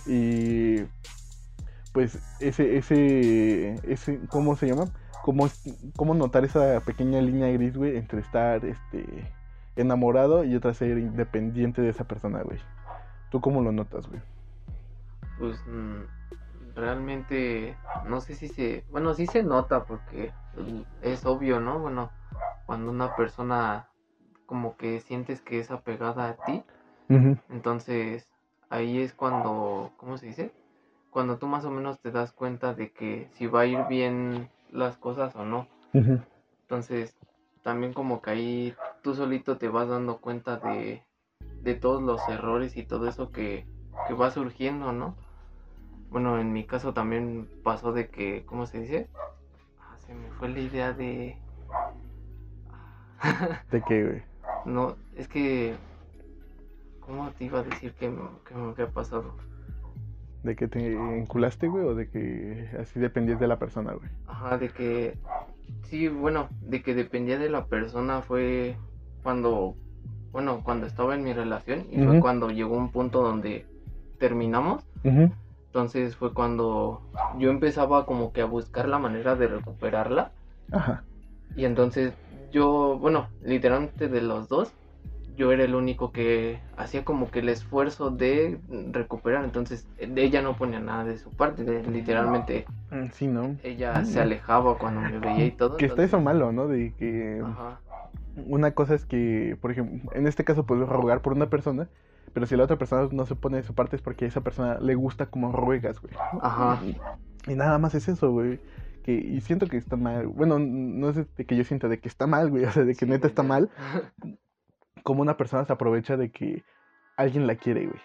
[SPEAKER 1] Y pues ese, ese, ese, ¿cómo se llama? ¿Cómo, cómo notar esa pequeña línea gris, güey, entre estar, este, enamorado y otra ser independiente de esa persona, güey? ¿Tú cómo lo notas, güey?
[SPEAKER 2] Pues mm, realmente no sé si se, bueno, sí se nota porque es obvio, ¿no? Bueno, cuando una persona como que sientes que es apegada a ti, entonces ahí es cuando, ¿cómo se dice? Cuando tú más o menos te das cuenta de que si va a ir bien las cosas o no. Entonces, también como que ahí tú solito te vas dando cuenta de, de todos los errores y todo eso que, que va surgiendo, ¿no? Bueno, en mi caso también pasó de que, ¿cómo se dice? Ah, se me fue la idea de...
[SPEAKER 1] ¿De qué, güey?
[SPEAKER 2] No, es que... ¿Cómo te iba a decir que, que me había pasado?
[SPEAKER 1] ¿De que te enculaste, güey? ¿O de que así dependías de la persona, güey?
[SPEAKER 2] Ajá, de que... Sí, bueno, de que dependía de la persona fue cuando... Bueno, cuando estaba en mi relación y fue cuando llegó un punto donde terminamos. Entonces fue cuando yo empezaba como que a buscar la manera de recuperarla.
[SPEAKER 1] Ajá.
[SPEAKER 2] Y entonces yo, bueno, literalmente de los dos, yo era el único que hacía como que el esfuerzo de recuperar. Entonces de ella no ponía nada de su parte. de- literalmente
[SPEAKER 1] Mm, Sí, ¿no?
[SPEAKER 2] ella se alejaba cuando me veía y todo.
[SPEAKER 1] Que está eso malo, ¿no? De que
[SPEAKER 2] Ajá,
[SPEAKER 1] una cosa es que, por ejemplo, en este caso puedes rogar por una persona, pero si la otra persona no se pone de su parte es porque a esa persona le gusta como ruegas, güey.
[SPEAKER 2] ajá,
[SPEAKER 1] Y nada más es eso, güey. Que, y siento que está mal. Bueno, no es de que yo sienta de que está mal, güey. O sea, de que
[SPEAKER 2] Sí,
[SPEAKER 1] neta está mal. Como una persona se aprovecha de que alguien la quiere, güey.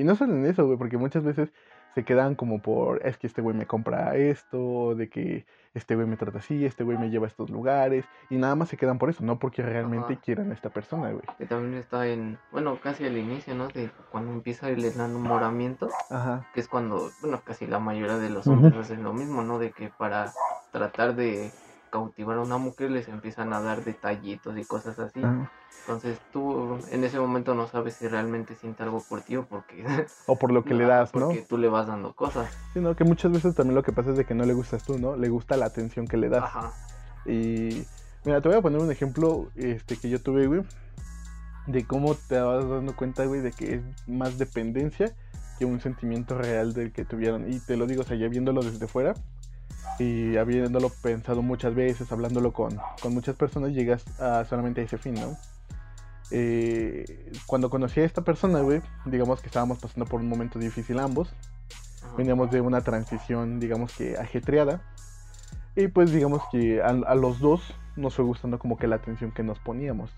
[SPEAKER 1] Y no solo en eso, güey, porque muchas veces se quedan como por, es que este güey me compra esto, de que este güey me trata así, este güey me lleva a estos lugares, y nada más se quedan por eso, no porque realmente
[SPEAKER 2] Ajá.
[SPEAKER 1] quieran a esta persona, güey.
[SPEAKER 2] Que también está en, bueno, casi al inicio, ¿no? De cuando empieza el enamoramiento.
[SPEAKER 1] Ajá.
[SPEAKER 2] que es cuando, bueno, casi la mayoría de los hombres hacen lo mismo, ¿no? De que para tratar de cautivar a una mujer les empiezan a dar detallitos y cosas así.
[SPEAKER 1] ajá.
[SPEAKER 2] Entonces tú en ese momento no sabes si realmente siente algo por ti o porque,
[SPEAKER 1] O por lo que le
[SPEAKER 2] Ajá,
[SPEAKER 1] das, ¿no?
[SPEAKER 2] porque tú le vas dando cosas.
[SPEAKER 1] Sino que muchas veces también lo que pasa es de que no le gustas tú, ¿no? Le gusta la atención que le das.
[SPEAKER 2] Ajá.
[SPEAKER 1] Y mira, te voy a poner un ejemplo este, que yo tuve, güey, de cómo te vas dando cuenta, güey, de que es más dependencia que un sentimiento real del que tuvieron. Y te lo digo, o sea, ya viéndolo desde fuera y habiéndolo pensado muchas veces, hablándolo con, con muchas personas, llegas a solamente a ese fin, ¿no? Eh, cuando conocí a esta persona, güey, digamos que estábamos pasando por un momento difícil ambos veníamos de una transición, digamos que ajetreada. Y pues digamos que a, a los dos nos fue gustando como que la atención que nos poníamos.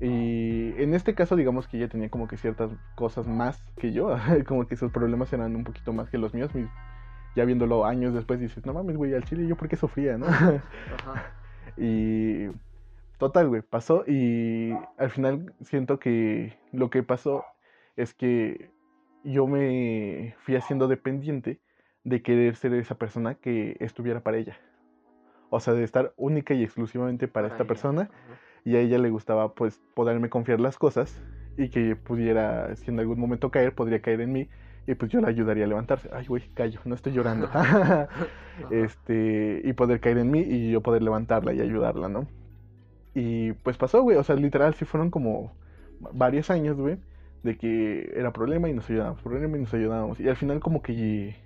[SPEAKER 1] Y en este caso digamos que ella tenía como que ciertas cosas más que yo, como que sus problemas eran un poquito más que los míos. mis- Ya viéndolo años después dices, no mames, güey, al chile yo por qué sufría, ¿no?
[SPEAKER 2] Ajá.
[SPEAKER 1] Y total, güey, pasó y al final siento que lo que pasó es que yo me fui haciendo dependiente de querer ser esa persona que estuviera para ella. O sea, de estar única y exclusivamente para, esta
[SPEAKER 2] ella.
[SPEAKER 1] persona
[SPEAKER 2] Ajá.
[SPEAKER 1] y a ella le gustaba pues poderme confiar las cosas y que pudiera, si en algún momento caer, podría caer en mí y pues yo la ayudaría a levantarse. Ay, güey, callo, no estoy llorando. Este, y poder caer en mí y yo poder levantarla y ayudarla, ¿no? Y pues pasó, güey, o sea, literal sí fueron como varios años, güey, de que era problema y nos ayudábamos, problema y nos ayudábamos. Y al final como que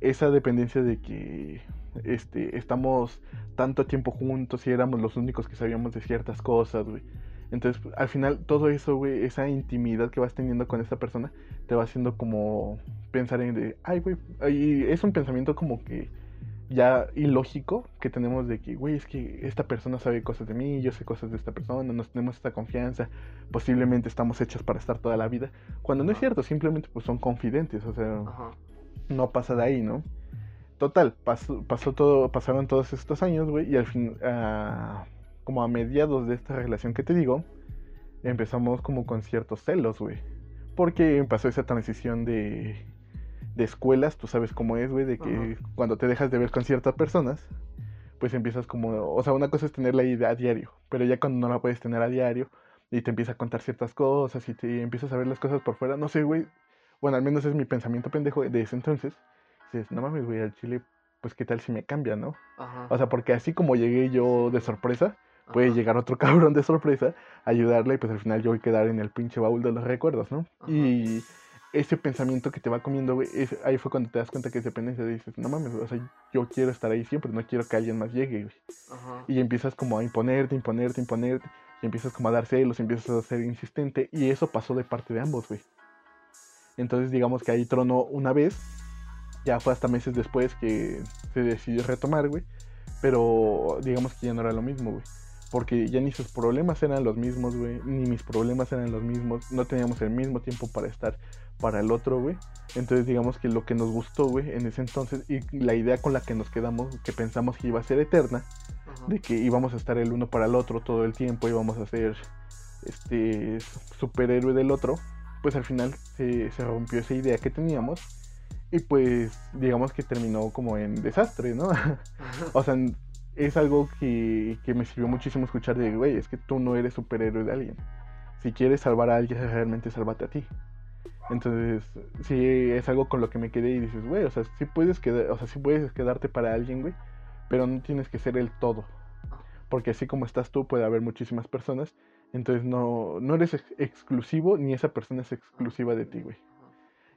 [SPEAKER 1] esa dependencia de que este, estamos tanto tiempo juntos y éramos los únicos que sabíamos de ciertas cosas, güey. Entonces, al final, todo eso, güey, esa intimidad que vas teniendo con esta persona, te va haciendo como pensar en de, ay, güey, y es un pensamiento como que ya ilógico que tenemos de que, güey, es que esta persona sabe cosas de mí, yo sé cosas de esta persona, nos tenemos esta confianza, posiblemente estamos hechos para estar toda la vida, cuando no es cierto, simplemente pues son confidentes, o sea, no pasa de ahí, ¿no? Total, pasó, pasó todo, pasaron todos estos años, güey, y al fin, ah, como a mediados de esta relación que te digo, empezamos como con ciertos celos, güey, porque pasó esa transición de de escuelas, tú sabes cómo es, güey, de que cuando te dejas de ver con ciertas personas, pues empiezas como, o sea, una cosa es tenerla ahí a diario, pero ya cuando no la puedes tener a diario y te empieza a contar ciertas cosas y te empiezas a ver las cosas por fuera, no sé, güey, bueno, al menos es mi pensamiento pendejo de ese entonces, dices, no mames, güey, al chile, pues qué tal si me cambia, ¿no? O sea, porque así como llegué yo de sorpresa, puede llegar otro cabrón de sorpresa, ayudarle y pues al final yo voy a quedar en el pinche baúl de los recuerdos, ¿no? Y ese pensamiento que te va comiendo, güey, ahí fue cuando te das cuenta que es dependencia. Dices, no mames, o sea, yo quiero estar ahí siempre, no quiero que alguien más llegue, güey. Y empiezas como a imponerte, imponerte, imponerte. Y empiezas como a dar celos, empiezas a ser insistente. Y eso pasó de parte de ambos, güey. Entonces, digamos que ahí tronó una vez. Ya fue hasta meses después que se decidió retomar, güey. Pero digamos que ya no era lo mismo, güey. Porque ya ni sus problemas eran los mismos, güey. Ni mis problemas eran los mismos. No teníamos el mismo tiempo para estar para el otro, güey. Entonces digamos que lo que nos gustó, güey, en ese entonces, y la idea con la que nos quedamos, que pensamos que iba a ser eterna, de que íbamos a estar el uno para el otro todo el tiempo, íbamos a ser este superhéroe del otro, pues al final se, rompió esa idea que teníamos. Y pues digamos que terminó como en desastre, ¿no? o sea, es algo que, que me sirvió muchísimo escuchar de, güey, es que tú no eres superhéroe de alguien. Si quieres salvar a alguien, realmente sálvate a ti. Entonces, sí, es algo con lo que me quedé y dices, güey, o sea, sí puedes, quedar, o sea, sí puedes quedarte para alguien, güey, pero no tienes que ser el todo. Porque así como estás tú, puede haber muchísimas personas. Entonces, no, no eres exclusivo ni esa persona es exclusiva de ti, güey.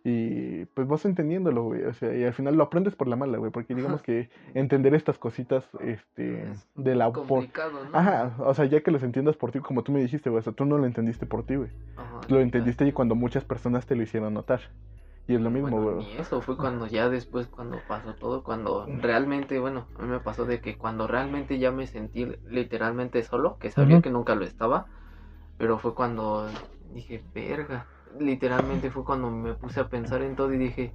[SPEAKER 1] Y pues vas entendiéndolo, güey. O sea, y al final lo aprendes por la mala, güey. Porque digamos que entender estas cositas, este, de la...
[SPEAKER 2] Complicado,
[SPEAKER 1] ¿no? Ajá, o sea, ya que los entiendas por ti, como tú me dijiste, güey. O sea, tú no lo entendiste por ti, güey. Lo entendiste y cuando muchas personas te lo hicieron notar. Y es lo mismo, güey.
[SPEAKER 2] y eso fue cuando ya después, cuando pasó todo, cuando realmente, bueno, a mí me pasó de que cuando realmente ya me sentí literalmente solo, que sabía que nunca lo estaba, pero fue cuando dije, verga, literalmente fue cuando me puse a pensar en todo y dije,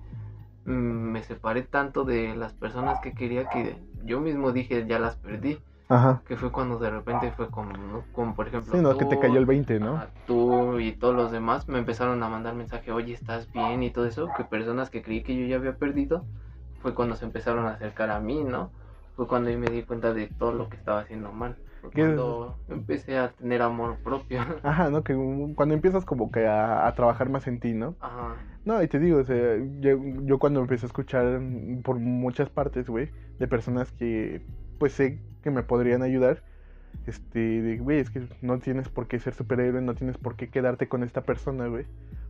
[SPEAKER 2] mm, me separé tanto de las personas que quería que yo mismo dije, ya las perdí. Ajá. Que fue cuando de repente fue como, como por ejemplo.
[SPEAKER 1] Sí, no, que te cayó el 20, ¿no?
[SPEAKER 2] Tú y todos los demás me empezaron a mandar mensaje, oye, ¿estás bien? Y todo eso. Que personas que creí que yo ya había perdido, fue cuando se empezaron a acercar a mí, ¿no? Fue cuando yo me di cuenta de todo lo que estaba haciendo mal cuando empecé a tener amor propio.
[SPEAKER 1] Ajá, ¿no? Que cuando empiezas como que a, trabajar más en ti, ¿no? Ajá. No, y te digo, o sea, yo, cuando empecé a escuchar por muchas partes, güey, de personas que pues sé que me podrían ayudar, este, güey, es que no tienes por qué ser superhéroe, no tienes por qué quedarte con esta persona, güey,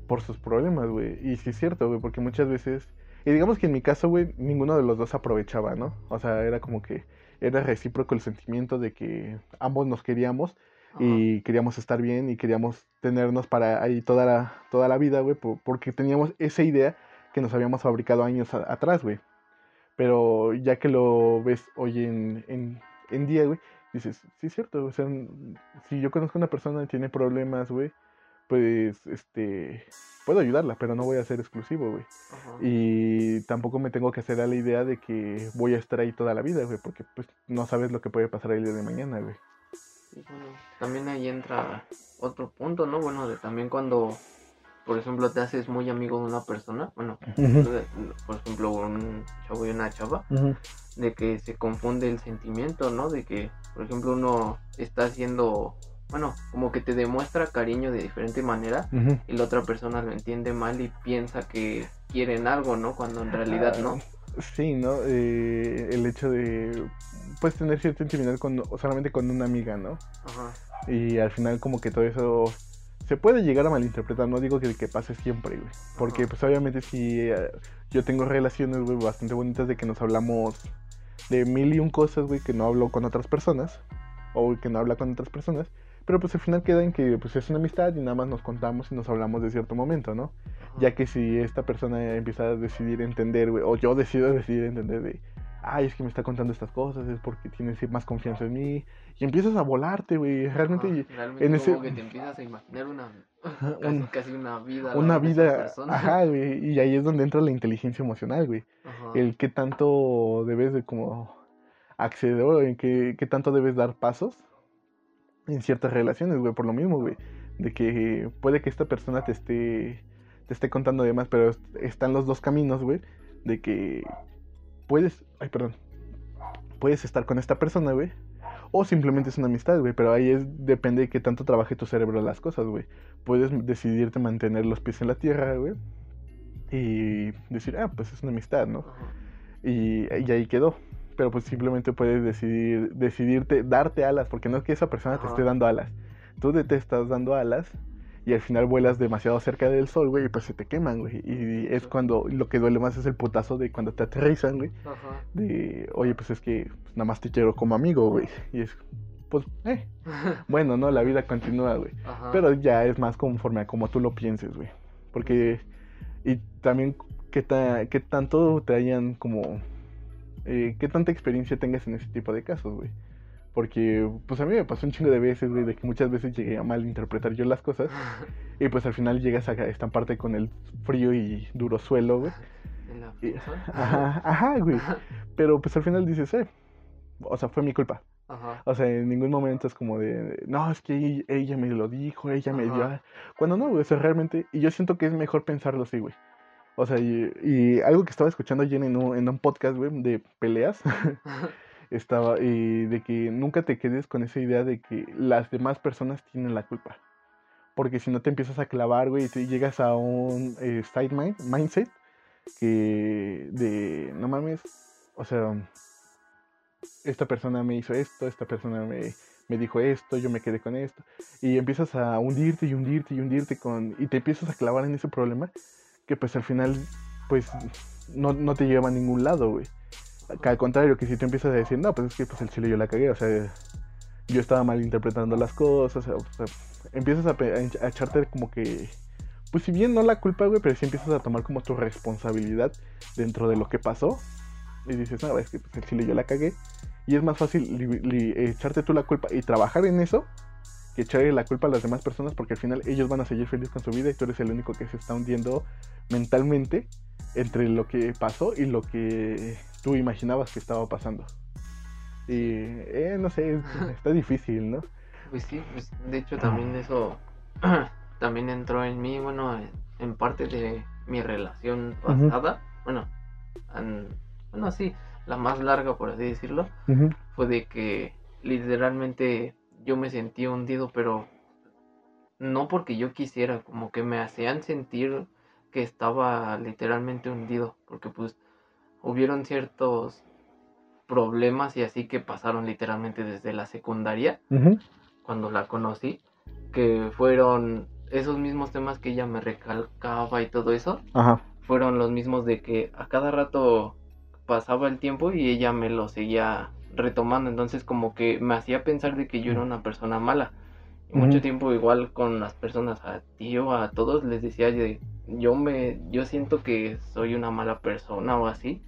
[SPEAKER 1] por sus problemas, güey. Y sí es cierto, güey, porque muchas veces, y digamos que en mi caso, güey, ninguno de los dos aprovechaba, ¿no? O sea, era como que era recíproco el sentimiento de que ambos nos queríamos y queríamos estar bien y queríamos tenernos para ahí toda la, toda la vida, güey, porque teníamos esa idea que nos habíamos fabricado años atrás, güey. Pero ya que lo ves hoy en, en, en día, güey, dices, sí es cierto, o sea, si yo conozco a una persona que tiene problemas, güey, pues, este, puedo ayudarla, pero no voy a ser exclusivo, güey. Y tampoco me tengo que hacer a la idea de que voy a estar ahí toda la vida, güey, porque pues no sabes lo que puede pasar el día de mañana, güey.
[SPEAKER 2] también ahí entra otro punto, ¿no? Bueno, de también cuando, por ejemplo, te haces muy amigo de una persona, bueno, por ejemplo, un chavo y una chava, de que se confunde el sentimiento, ¿no? De que, por ejemplo, uno está haciendo bueno, como que te demuestra cariño de diferente manera y la otra persona lo entiende mal y piensa que quieren algo, ¿no? Cuando en realidad no.
[SPEAKER 1] Sí, ¿no? Eh, el hecho de, pues, tener cierto intimidad con, solamente con una amiga, ¿no? Ajá. Y al final como que todo eso se puede llegar a malinterpretar, no digo que, que pase siempre, güey. Porque, pues, obviamente si eh, yo tengo relaciones, güey, bastante bonitas de que nos hablamos de mil y un cosas, güey, que no hablo con otras personas o que no habla con otras personas. Pero pues al final queda en que pues es una amistad y nada más nos contamos y nos hablamos de cierto momento, ¿no? Ya que si esta persona empieza a decidir entender, güey, o yo decido decidir entender de, ay, es que me está contando estas cosas, es porque tienes más confianza en mí. Y empiezas a volarte, güey. Realmente,
[SPEAKER 2] realmente
[SPEAKER 1] en ese...
[SPEAKER 2] como que te empiezas a imaginar una, casi,
[SPEAKER 1] un-
[SPEAKER 2] casi una vida.
[SPEAKER 1] una vida, ajá, güey. Y ahí es donde entra la inteligencia emocional, güey.
[SPEAKER 2] Ajá.
[SPEAKER 1] El qué tanto debes de como acceder o en qué, qué tanto debes dar pasos en ciertas relaciones, güey, por lo mismo, güey. De que puede que esta persona te esté, te esté contando de más, pero est- están los dos caminos, güey. De que puedes, ay, perdón, puedes estar con esta persona, güey. O simplemente es una amistad, güey. Pero ahí es, depende de qué tanto trabaje tu cerebro las cosas, güey. Puedes decidirte mantener los pies en la tierra, güey. Y decir, ah, pues es una amistad, ¿no? Y, y ahí quedó. Pero pues simplemente puedes decidir, decidirte, darte alas, porque no es que esa persona te esté dando alas. Tú te, estás dando alas y al final vuelas demasiado cerca del sol, güey, y pues se te queman, güey. Y es cuando lo que duele más es el putazo de cuando te aterrizan, güey.
[SPEAKER 2] Ajá.
[SPEAKER 1] De, oye, pues es que pues, nada más te quiero como amigo, güey. Y es, pues, eh, bueno, no, la vida continúa, güey. Pero ya es más conforme a como tú lo pienses, güey. Porque. Y también qué, ta- qué tanto te hayan como. Eh, qué tanta experiencia tengas en ese tipo de casos, güey. Porque, pues a mí me pasó un chingo de veces, güey, de que muchas veces llegué a malinterpretar yo las cosas. Y pues al final llegas a estamparte con el frío y duro suelo, güey.
[SPEAKER 2] En la
[SPEAKER 1] Y-. Ajá, ajá, güey. Pero pues al final dices, eh. O sea, fue mi culpa.
[SPEAKER 2] Ajá.
[SPEAKER 1] O sea, en ningún momento es como de, no, es que ella- me lo dijo, ella me dio...
[SPEAKER 2] Ajá.
[SPEAKER 1] a-". Cuando no, güey, o sea, realmente, y yo siento que es mejor pensarlo así, güey. O sea, y, y algo que estaba escuchando ayer en un, en un podcast, güey, de peleas, estaba, y de que nunca te quedes con esa idea de que las demás personas tienen la culpa. Porque si no te empiezas a clavar, güey, y te llegas a un eh, side mind, mindset que de, no mames, o sea, esta persona me hizo esto, esta persona me, me dijo esto, yo me quedé con esto. Y empiezas a hundirte y hundirte y hundirte con... Y te empiezas a clavar en ese problema que pues al final pues no, no te lleva a ningún lado, güey. Al contrario, que si te empiezas a decir, no, pues es que pues el chile yo la cagué, o sea, yo estaba mal interpretando las cosas, o sea, empiezas a, echarte como que... Pues si bien no la culpa, güey, pero sí empiezas a tomar como tu responsabilidad dentro de lo que pasó. Y dices, no, es que pues el chile yo la cagué. Y es más fácil echarte tú la culpa y trabajar en eso que echarle la culpa a las demás personas porque al final ellos van a seguir felices con su vida y tú eres el único que se está hundiendo mentalmente entre lo que pasó y lo que tú imaginabas que estaba pasando. Y eh, no sé, es- está difícil, ¿no?
[SPEAKER 2] Pues sí, pues de hecho también eso también entró en mí, bueno, en, en parte de mi relación pasada, bueno, an- bueno, sí, la más larga por así decirlo, fue de que literalmente yo me sentí hundido, pero no porque yo quisiera, como que me hacían sentir que estaba literalmente hundido, porque pues hubieron ciertos problemas y así que pasaron literalmente desde la secundaria cuando la conocí, que fueron esos mismos temas que ella me recalcaba y todo eso,
[SPEAKER 1] Ajá.
[SPEAKER 2] fueron los mismos de que a cada rato pasaba el tiempo y ella me lo seguía retomando, entonces como que me hacía pensar de que yo era una persona mala. Y mucho tiempo igual con las personas, a ti o a todos les decía de, yo me, yo siento que soy una mala persona o así.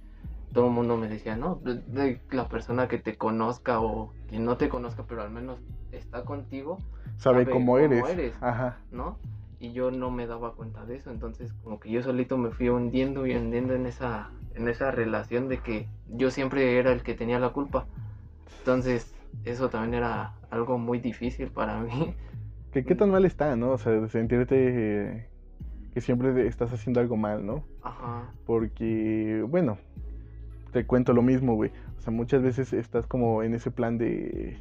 [SPEAKER 2] Todo el mundo me decía, no, de, de la persona que te conozca o que no te conozca, pero al menos está contigo,
[SPEAKER 1] Sabe,
[SPEAKER 2] Sabe
[SPEAKER 1] cómo
[SPEAKER 2] cómo
[SPEAKER 1] eres.
[SPEAKER 2] eres.
[SPEAKER 1] Ajá.
[SPEAKER 2] ¿no? Y yo no me daba cuenta de eso, entonces como que yo solito me fui hundiendo y hundiendo en esa, en esa relación de que yo siempre era el que tenía la culpa. Entonces eso también era algo muy difícil para mí.
[SPEAKER 1] Que qué tan mal está, ¿no? O sea, de sentirte eh, que siempre estás haciendo algo mal, ¿no?
[SPEAKER 2] Ajá,
[SPEAKER 1] Porque, bueno, te cuento lo mismo, güey. O sea, muchas veces estás como en ese plan de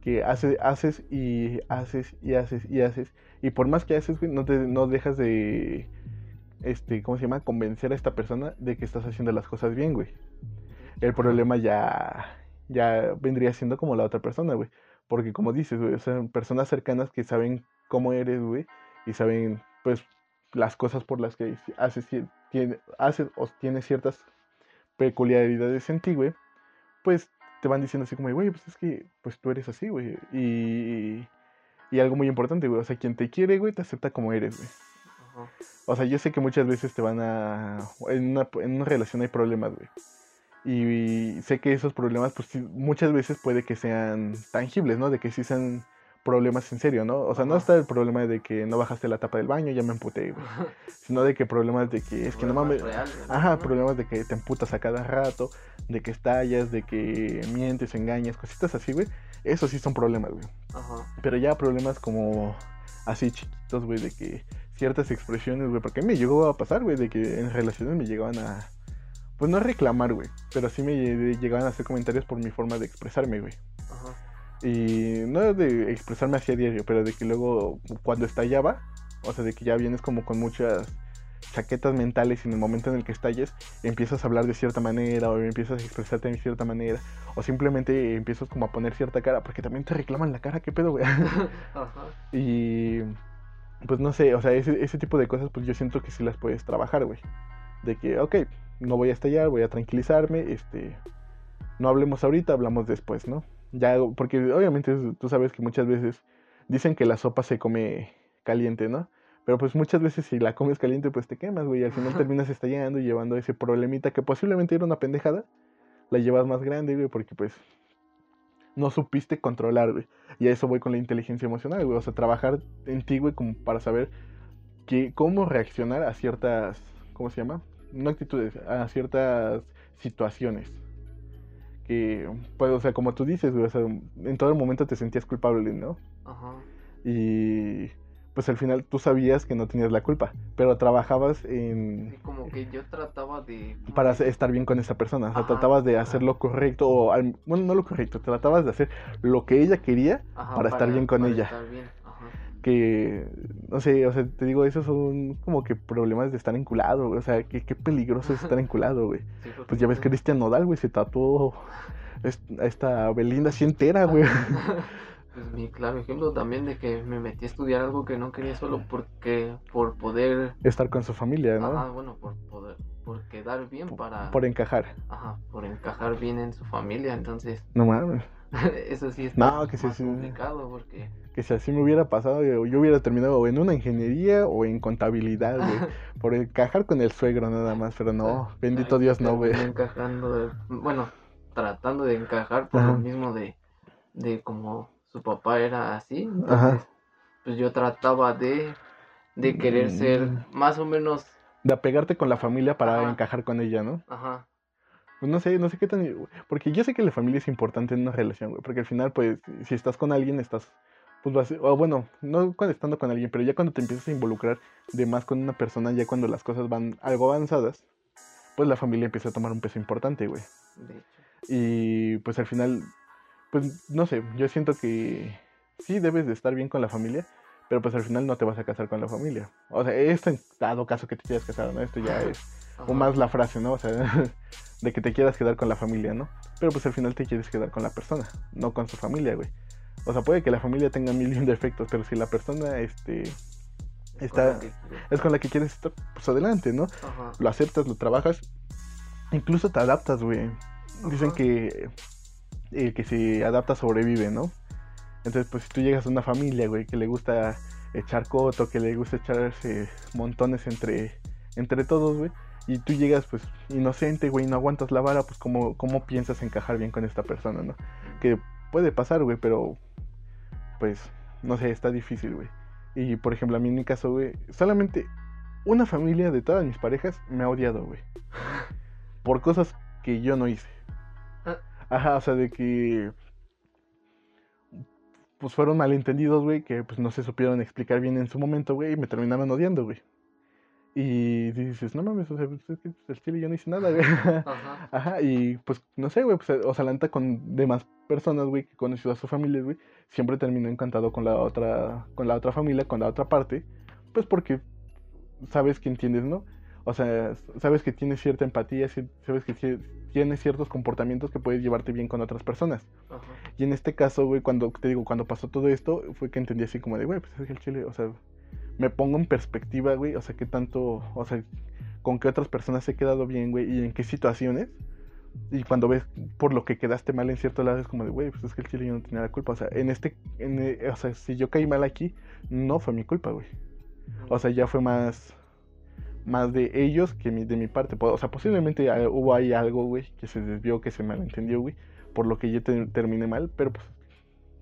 [SPEAKER 1] que haces, haces y haces y haces y haces. Y por más que haces, güey, no, te, no dejas de, este, ¿cómo se llama? Convencer a esta persona de que estás haciendo las cosas bien, güey. El problema ya, ya vendría siendo como la otra persona, güey. Porque como dices, güey, sea, personas cercanas que saben cómo eres, güey, y saben, pues, las cosas por las que haces, tiene- haces o tienes ciertas peculiaridades en ti, güey, pues te van diciendo así como, güey, pues es que, pues tú eres así, güey. Y, y algo muy importante, güey, o sea, quien te quiere, güey, te acepta como eres, güey.
[SPEAKER 2] ajá,
[SPEAKER 1] O sea, yo sé que muchas veces te van a... En una, en una relación hay problemas, güey. Y sé que esos problemas, pues sí, muchas veces puede que sean tangibles, ¿no? De que sí sean problemas en serio, ¿no? O sea, no está el problema de que no bajaste la tapa del baño, ya me emputé, güey. Sino de que problemas de que es que no mames. Ajá, problemas de que te emputas a cada rato, de que estallas, de que mientes, engañas, cositas así, güey. Eso sí son problemas, güey.
[SPEAKER 2] Ajá.
[SPEAKER 1] Pero ya problemas como así chiquitos, güey, de que ciertas expresiones, güey, porque a mí me llegó a pasar, güey, de que en relaciones me llegaban a, pues no a reclamar, güey, pero sí me lle- llegaban a hacer comentarios por mi forma de expresarme, güey.
[SPEAKER 2] Ajá.
[SPEAKER 1] Y no de expresarme así a diario, pero de que luego cuando estallaba, o sea, de que ya vienes como con muchas chaquetas mentales y en el momento en el que estalles empiezas a hablar de cierta manera o empiezas a expresarte de cierta manera o simplemente empiezas como a poner cierta cara porque también te reclaman la cara, ¿qué pedo, güey? Y pues no sé, o sea, ese, ese tipo de cosas pues yo siento que sí las puedes trabajar, güey. De que, ok, no voy a estallar, voy a tranquilizarme, este, no hablemos ahorita, hablamos después, ¿no? Ya, porque obviamente tú sabes que muchas veces dicen que la sopa se come caliente, ¿no? Pero pues muchas veces si la comes caliente pues te quemas, güey, y al final terminas estallando y llevando ese problemita que posiblemente era una pendejada, la llevas más grande, güey, porque pues no supiste controlar, güey. Y a eso voy con la inteligencia emocional, güey. O sea, trabajar en ti, güey, como para saber que, cómo reaccionar a ciertas, ¿cómo se llama? No actitudes, a ciertas situaciones. Que, pues, o sea, como tú dices, güey, o sea, en todo el momento te sentías culpable, ¿no?
[SPEAKER 2] Ajá.
[SPEAKER 1] Y pues al final tú sabías que no tenías la culpa, pero trabajabas en...
[SPEAKER 2] Sí, como que yo trataba de. ¿cómo
[SPEAKER 1] para estar bien con esa persona, o sea,
[SPEAKER 2] Ajá,
[SPEAKER 1] tratabas de hacer lo correcto, o al- bueno, no lo correcto, tratabas de hacer lo que ella quería
[SPEAKER 2] Ajá,
[SPEAKER 1] para estar bien con
[SPEAKER 2] para
[SPEAKER 1] ella.
[SPEAKER 2] estar bien.
[SPEAKER 1] Que, no sé, o sea, te digo, esos son como que problemas de estar enculado, güey, o sea, qué, qué peligroso es estar enculado, güey.
[SPEAKER 2] Sí,
[SPEAKER 1] Pues ya ves que Cristian Nodal, güey, se tatuó a esta Belinda así entera, güey.
[SPEAKER 2] Pues mi claro ejemplo también de que me metí a estudiar algo que no quería solo porque por poder,
[SPEAKER 1] Estar con su familia, ¿no?
[SPEAKER 2] ajá, bueno, por poder, por quedar bien para,
[SPEAKER 1] Por encajar.
[SPEAKER 2] ajá, por encajar bien en su familia, entonces
[SPEAKER 1] No mames.
[SPEAKER 2] eso sí está
[SPEAKER 1] No, que sí,
[SPEAKER 2] más
[SPEAKER 1] sí.
[SPEAKER 2] complicado porque,
[SPEAKER 1] Que si así me hubiera pasado, yo, yo hubiera terminado en una ingeniería o en contabilidad, güey. Por encajar con el suegro nada más, pero no, bendito Dios, no, güey.
[SPEAKER 2] encajando, de- bueno, tratando de encajar por
[SPEAKER 1] Ajá.
[SPEAKER 2] lo mismo de, de como su papá era así,
[SPEAKER 1] Ajá.
[SPEAKER 2] entonces, pues yo trataba de, de querer ser
[SPEAKER 1] Mm.
[SPEAKER 2] más o menos,
[SPEAKER 1] De apegarte con la familia para
[SPEAKER 2] Ajá.
[SPEAKER 1] encajar con ella, ¿no?
[SPEAKER 2] ajá,
[SPEAKER 1] Pues no sé, no sé qué tan... Porque yo sé que la familia es importante en una relación, güey. Porque al final, pues, si estás con alguien, estás... Pues vas... O bueno, no cuando estando con alguien, pero ya cuando te empiezas a involucrar de más con una persona, ya cuando las cosas van algo avanzadas, pues la familia empieza a tomar un peso importante, güey.
[SPEAKER 2] de hecho.
[SPEAKER 1] Y pues al final, pues no sé, yo siento que sí debes de estar bien con la familia, pero pues al final no te vas a casar con la familia. O sea, esto en dado caso que te quieras casar, ¿no? Esto ya es o más la frase, ¿no? O sea, de que te quieras quedar con la familia, ¿no? Pero pues al final te quieres quedar con la persona, no con su familia, güey. O sea, puede que la familia tenga mil y un defectos, pero si la persona, este,
[SPEAKER 2] Es
[SPEAKER 1] está-
[SPEAKER 2] con que
[SPEAKER 1] es con la que quieres estar, pues adelante, ¿no?
[SPEAKER 2] Ajá.
[SPEAKER 1] Lo aceptas, lo trabajas, incluso te adaptas, güey. Dicen
[SPEAKER 2] Ajá.
[SPEAKER 1] que el que se adapta sobrevive, ¿no? Entonces, pues si tú llegas a una familia, güey, que le gusta echar coto, que le gusta echarse montones entre, entre todos, güey, y tú llegas, pues, inocente, güey, y no aguantas la vara, pues, ¿cómo, ¿cómo piensas encajar bien con esta persona, no? Que puede pasar, güey, pero, pues, no sé, está difícil, güey. Y, por ejemplo, a mí en mi caso, güey, solamente una familia de todas mis parejas me ha odiado, güey. Por cosas que yo no hice.
[SPEAKER 2] Ah.
[SPEAKER 1] Ajá, o sea, de que pues fueron malentendidos, güey, que pues no se supieron explicar bien en su momento, güey, y me terminaron odiando, güey. Y dices, no mames, o sea, pues, es que el chile yo no hice nada, güey.
[SPEAKER 2] Ajá.
[SPEAKER 1] Ajá, y pues no sé, güey, pues, o sea, la neta con demás personas, güey, que conoció a su familia, güey, siempre terminó encantado con la otra, con la otra familia, con la otra parte, pues porque sabes que entiendes, ¿no? O sea, sabes que tienes cierta empatía, sabes que tie- tienes ciertos comportamientos que puedes llevarte bien con otras personas.
[SPEAKER 2] Ajá.
[SPEAKER 1] Y en este caso, güey, cuando te digo, cuando pasó todo esto, fue que entendí así como de, güey, pues es que el chile, o sea, me pongo en perspectiva, güey, o sea, qué tanto, o sea, con qué otras personas he quedado bien, güey, y en qué situaciones. Y cuando ves por lo que quedaste mal en cierto lado, es como de, güey, pues es que el chile yo no tenía la culpa. O sea, en este, en, eh, o sea, si yo caí mal aquí, no fue mi culpa, güey. O sea, ya fue más, más de ellos que de mi parte. O sea, posiblemente ah, hubo ahí algo, güey, que se desvió, que se malentendió, güey, por lo que yo terminé mal, pero pues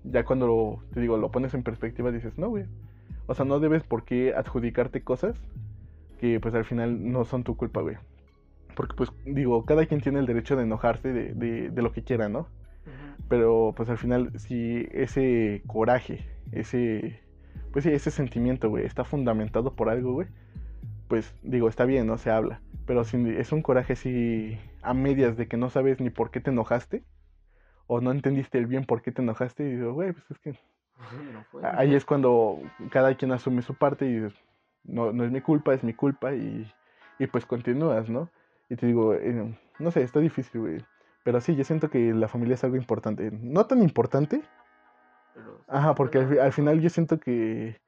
[SPEAKER 1] ya cuando, te digo, lo pones en perspectiva dices, no, güey. O sea, no debes por qué adjudicarte cosas que pues al final no son tu culpa, güey. Porque pues digo, cada quien tiene el derecho de enojarse de, de, lo que quiera, ¿no? Pero pues al final si ese coraje, ese, pues ese sentimiento, güey, está fundamentado por algo, güey, pues digo, está bien, no se habla. Pero es un coraje así a medias de que no sabes ni por qué te enojaste, o no entendiste el bien por qué te enojaste, y digo, güey, pues es que... Ahí es cuando cada quien asume su parte y dices, no, no es mi culpa, es mi culpa, y, y pues continúas, ¿no? Y te digo, eh, no sé, está difícil, güey. Pero sí, yo siento que la familia es algo importante. No tan importante. Ajá, porque al, al, final yo siento que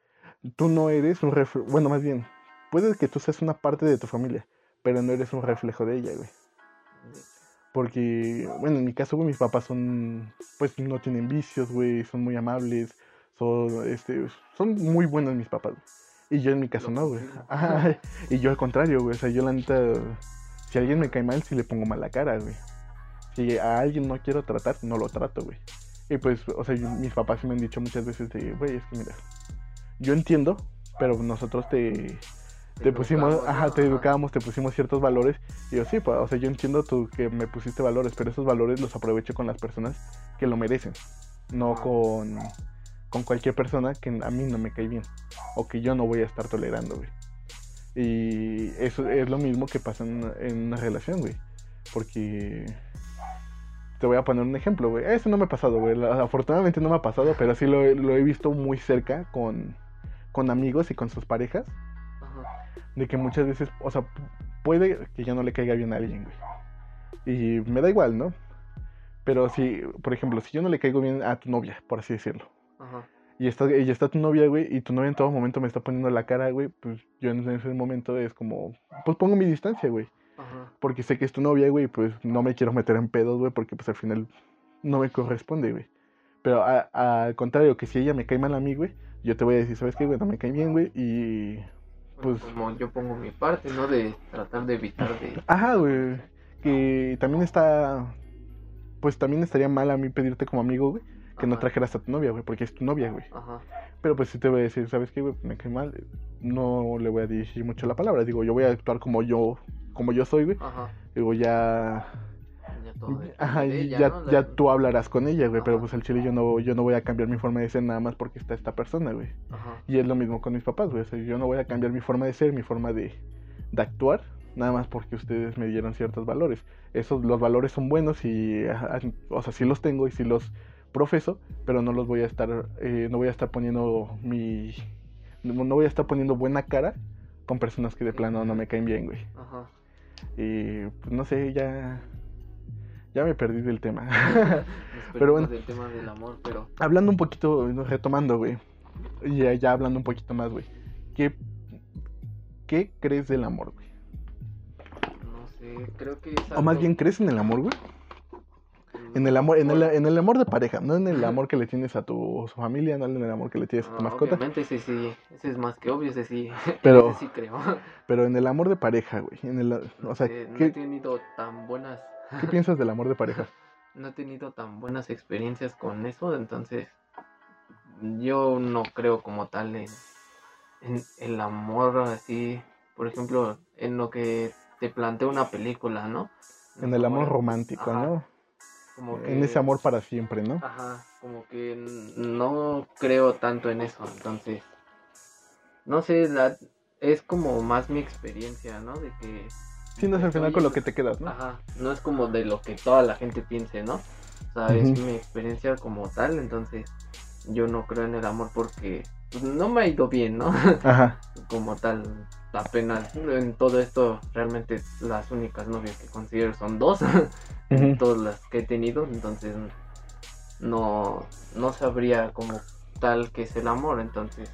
[SPEAKER 1] tú no eres un reflejo. Bueno, más bien, puede que tú seas una parte de tu familia, pero no eres un reflejo de ella, güey. Porque, bueno, en mi caso, güey, mis papás son, pues no tienen vicios, güey, son muy amables, son, este, son muy buenos mis papás. Y yo en mi caso no, güey. y yo al contrario, güey, o sea, yo la neta, si alguien me cae mal, si le pongo mal la cara, güey. Si a alguien no quiero tratar, no lo trato, güey. Y pues, o sea, mis papás me han dicho muchas veces de, güey, es que mira, yo entiendo, pero nosotros te, te, pusimos, ajá, te educábamos, te pusimos ciertos valores. Y yo, sí, o sea, yo entiendo tú que me pusiste valores, pero esos valores los aprovecho con las personas que lo merecen, no con, con cualquier persona que a mí no me cae bien o que yo no voy a estar tolerando, güey. Y eso es lo mismo que pasa en, una relación, güey. Porque te voy a poner un ejemplo, güey. Eso no me ha pasado, güey. Afortunadamente no me ha pasado, pero sí lo, lo he visto muy cerca con, con amigos y con sus parejas de que muchas veces, o sea, puede que ya no le caiga bien a alguien, güey. Y me da igual, ¿no? Pero si, por ejemplo, si yo no le caigo bien a tu novia, por así decirlo. Ajá. Y está, y está tu novia, güey, y tu novia en todo momento me está poniendo la cara, güey, pues yo en ese momento es como, pues pongo mi distancia, güey. Ajá. Porque sé que es tu novia, güey, pues no me quiero meter en pedos, güey, porque pues al final no me corresponde, güey. Pero al contrario, que si ella me cae mal a mí, güey, yo te voy a decir, ¿sabes qué, güey? No me cae bien, güey, y
[SPEAKER 2] pues como yo pongo mi parte, ¿no? De tratar de evitar de...
[SPEAKER 1] Ajá, güey. Que también está... Pues también estaría mal a mí pedirte como amigo, güey, que no trajeras a tu novia, güey, porque es tu novia, güey. Ajá. Pero pues sí te voy a decir, ¿sabes qué, güey? Me cae mal. No le voy a decir mucho la palabra. Digo, yo voy a actuar como yo, como yo soy, güey. Ajá. Digo, ya Ajá, y ya, ya tú hablarás con ella, güey, pero pues el chile yo no, yo no voy a cambiar mi forma de ser nada más porque está esta persona, güey. Y es lo mismo con mis papás, güey, yo no voy a cambiar mi forma de ser, mi forma de, de actuar, nada más porque ustedes me dieron ciertos valores. Esos, los valores son buenos y, o sea, sí los tengo y sí los profeso, pero no los voy a estar, eh, no voy a estar poniendo mi, no voy a estar poniendo buena cara con personas que de plano no me caen bien, güey. Ajá. Y pues no sé, ya ya me perdí del tema.
[SPEAKER 2] pero bueno. Del tema del amor, pero...
[SPEAKER 1] Hablando un poquito, retomando, güey. Ya, ya hablando un poquito más, güey. ¿Qué, ¿Qué crees del amor, güey?
[SPEAKER 2] No sé, creo que...
[SPEAKER 1] O más bien, ¿crees en el amor, güey? En el amor, en el, en el amor de pareja, no en el amor que le tienes a tu familia, no en el amor que le tienes a tu mascota.
[SPEAKER 2] Obviamente ese sí, ese es más que obvio, ese sí,
[SPEAKER 1] pero,
[SPEAKER 2] ese sí creo.
[SPEAKER 1] Pero en el amor de pareja, güey, en el, o sea,
[SPEAKER 2] no he tenido tan buenas
[SPEAKER 1] ¿Qué piensas del amor de pareja?
[SPEAKER 2] No he tenido tan buenas experiencias con eso, entonces yo no creo como tal en, el amor así, por ejemplo, en lo que te plantea una película, ¿no?
[SPEAKER 1] En el amor romántico, ¿no? en ese amor para siempre, ¿no?
[SPEAKER 2] Ajá, como que no creo tanto en eso, entonces, no sé, es como más mi experiencia, ¿no? De que
[SPEAKER 1] Sí, no es al final con lo que te quedas, ¿no?
[SPEAKER 2] Ajá, no es como de lo que toda la gente piense, ¿no? O sea, es mi experiencia como tal, entonces yo no creo en el amor porque pues, no me ha ido bien, ¿no? Ajá. como tal, apenas en todo esto realmente las únicas novias que considero son dos, todas las que he tenido, entonces no, no sabría como tal que es el amor, entonces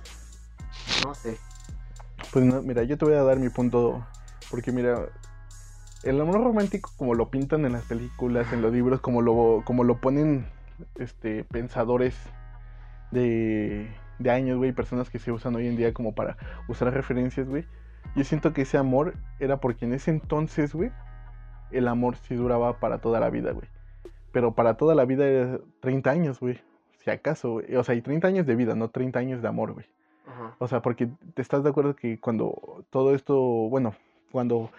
[SPEAKER 2] no sé.
[SPEAKER 1] Pues no, mira, yo te voy a dar mi punto, porque mira, el amor romántico como lo pintan en las películas, en los libros, como lo, como lo ponen este, pensadores de, de años, güey, personas que se usan hoy en día como para usar referencias, güey. yo siento que ese amor era porque en ese entonces, güey, el amor sí duraba para toda la vida, güey. Pero para toda la vida era 30 años, güey. Si acaso, güey. O sea, y 30 años de vida, no 30 años de amor, güey. O sea, porque te estás de acuerdo que cuando todo esto, bueno, cuando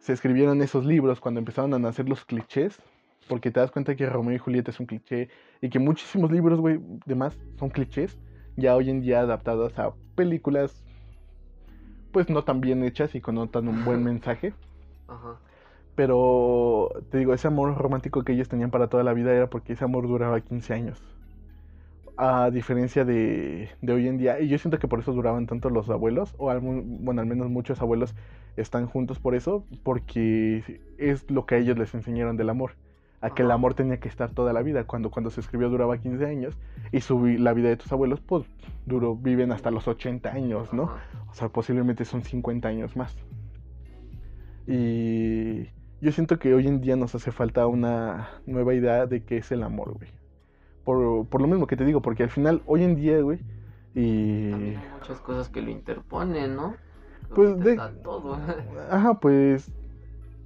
[SPEAKER 1] se escribieron esos libros, cuando empezaron a nacer los clichés, porque te das cuenta que Romeo y Julieta es un cliché y que muchísimos libros, güey, demás son clichés, ya hoy en día adaptados a películas, pues no tan bien hechas y con no tan un buen mensaje. Ajá. Pero te digo, ese amor romántico que ellos tenían para toda la vida era porque ese amor duraba 15 años. A diferencia de, de hoy en día, y yo siento que por eso duraban tanto los abuelos, o bueno, al menos muchos abuelos están juntos por eso, porque es lo que a ellos les enseñaron del amor a que el amor tenía que estar toda la vida, cuando cuando se escribió duraba 15 años y su, la vida de tus abuelos pues duró, viven hasta los 80 años, ¿no? O sea, posiblemente son 50 años más. Y yo siento que hoy en día nos hace falta una nueva idea de qué es el amor, güey. Por, por lo mismo que te digo, porque al final, hoy en día, güey, y...
[SPEAKER 2] hay muchas cosas que lo interponen, ¿no?
[SPEAKER 1] Pues de... Todo. Ajá, pues...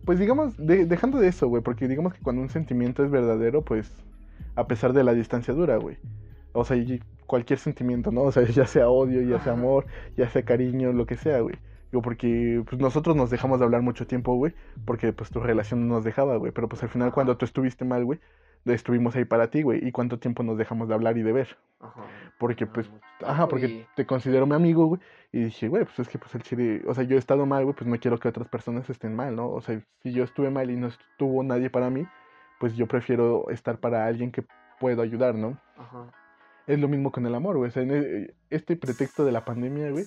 [SPEAKER 1] Pues digamos, dejando de eso, güey, porque digamos que cuando un sentimiento es verdadero, pues a pesar de la distancia dura, güey. O sea, cualquier sentimiento, ¿no? O sea, ya sea odio, ya sea amor, ya sea cariño, lo que sea, güey. Digo, porque pues, nosotros nos dejamos de hablar mucho tiempo, güey, porque pues tu relación no nos dejaba, güey. Pero pues al final cuando tú estuviste mal, güey, estuvimos ahí para ti, güey. ¿Y cuánto tiempo nos dejamos de hablar y de ver? Ajá. Porque pues, ajá, porque te considero mi amigo, güey. Y dije, güey, pues es que pues el chile, o sea, yo he estado mal, güey, pues no quiero que otras personas estén mal, ¿no? O sea, si yo estuve mal y no estuvo nadie para mí, pues yo prefiero estar para alguien que puedo ayudar, ¿no? Ajá. Es lo mismo con el amor, güey. O sea, en e, este pretexto de la pandemia, güey,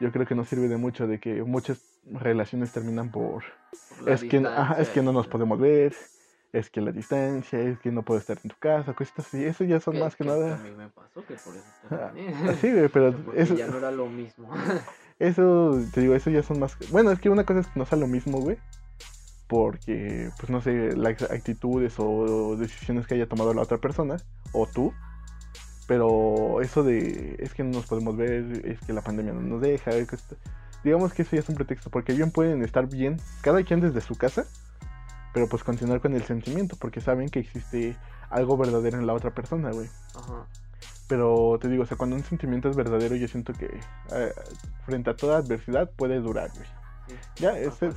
[SPEAKER 1] yo creo que no sirve de mucho de que muchas relaciones terminan por, es que es que no nos podemos ver es que la distancia es que no puedo estar en tu casa cosas así eso ya son más que, nada.
[SPEAKER 2] a mí me pasó que por eso
[SPEAKER 1] ah, sí güey pero eso
[SPEAKER 2] ya no era lo mismo.
[SPEAKER 1] eso te digo eso ya son más bueno es que una cosa es que no sea lo mismo güey porque pues no sé las actitudes o decisiones que haya tomado la otra persona o tú pero eso de es que no nos podemos ver, es que la pandemia no nos deja, digamos que eso ya es un pretexto, porque bien pueden estar bien, cada quien desde su casa, pero pues continuar con el sentimiento, porque saben que existe algo verdadero en la otra persona, güey. Ajá. Pero te digo, o sea, cuando un sentimiento es verdadero, yo siento que eh, frente a toda adversidad puede durar, güey. Ya, es, el,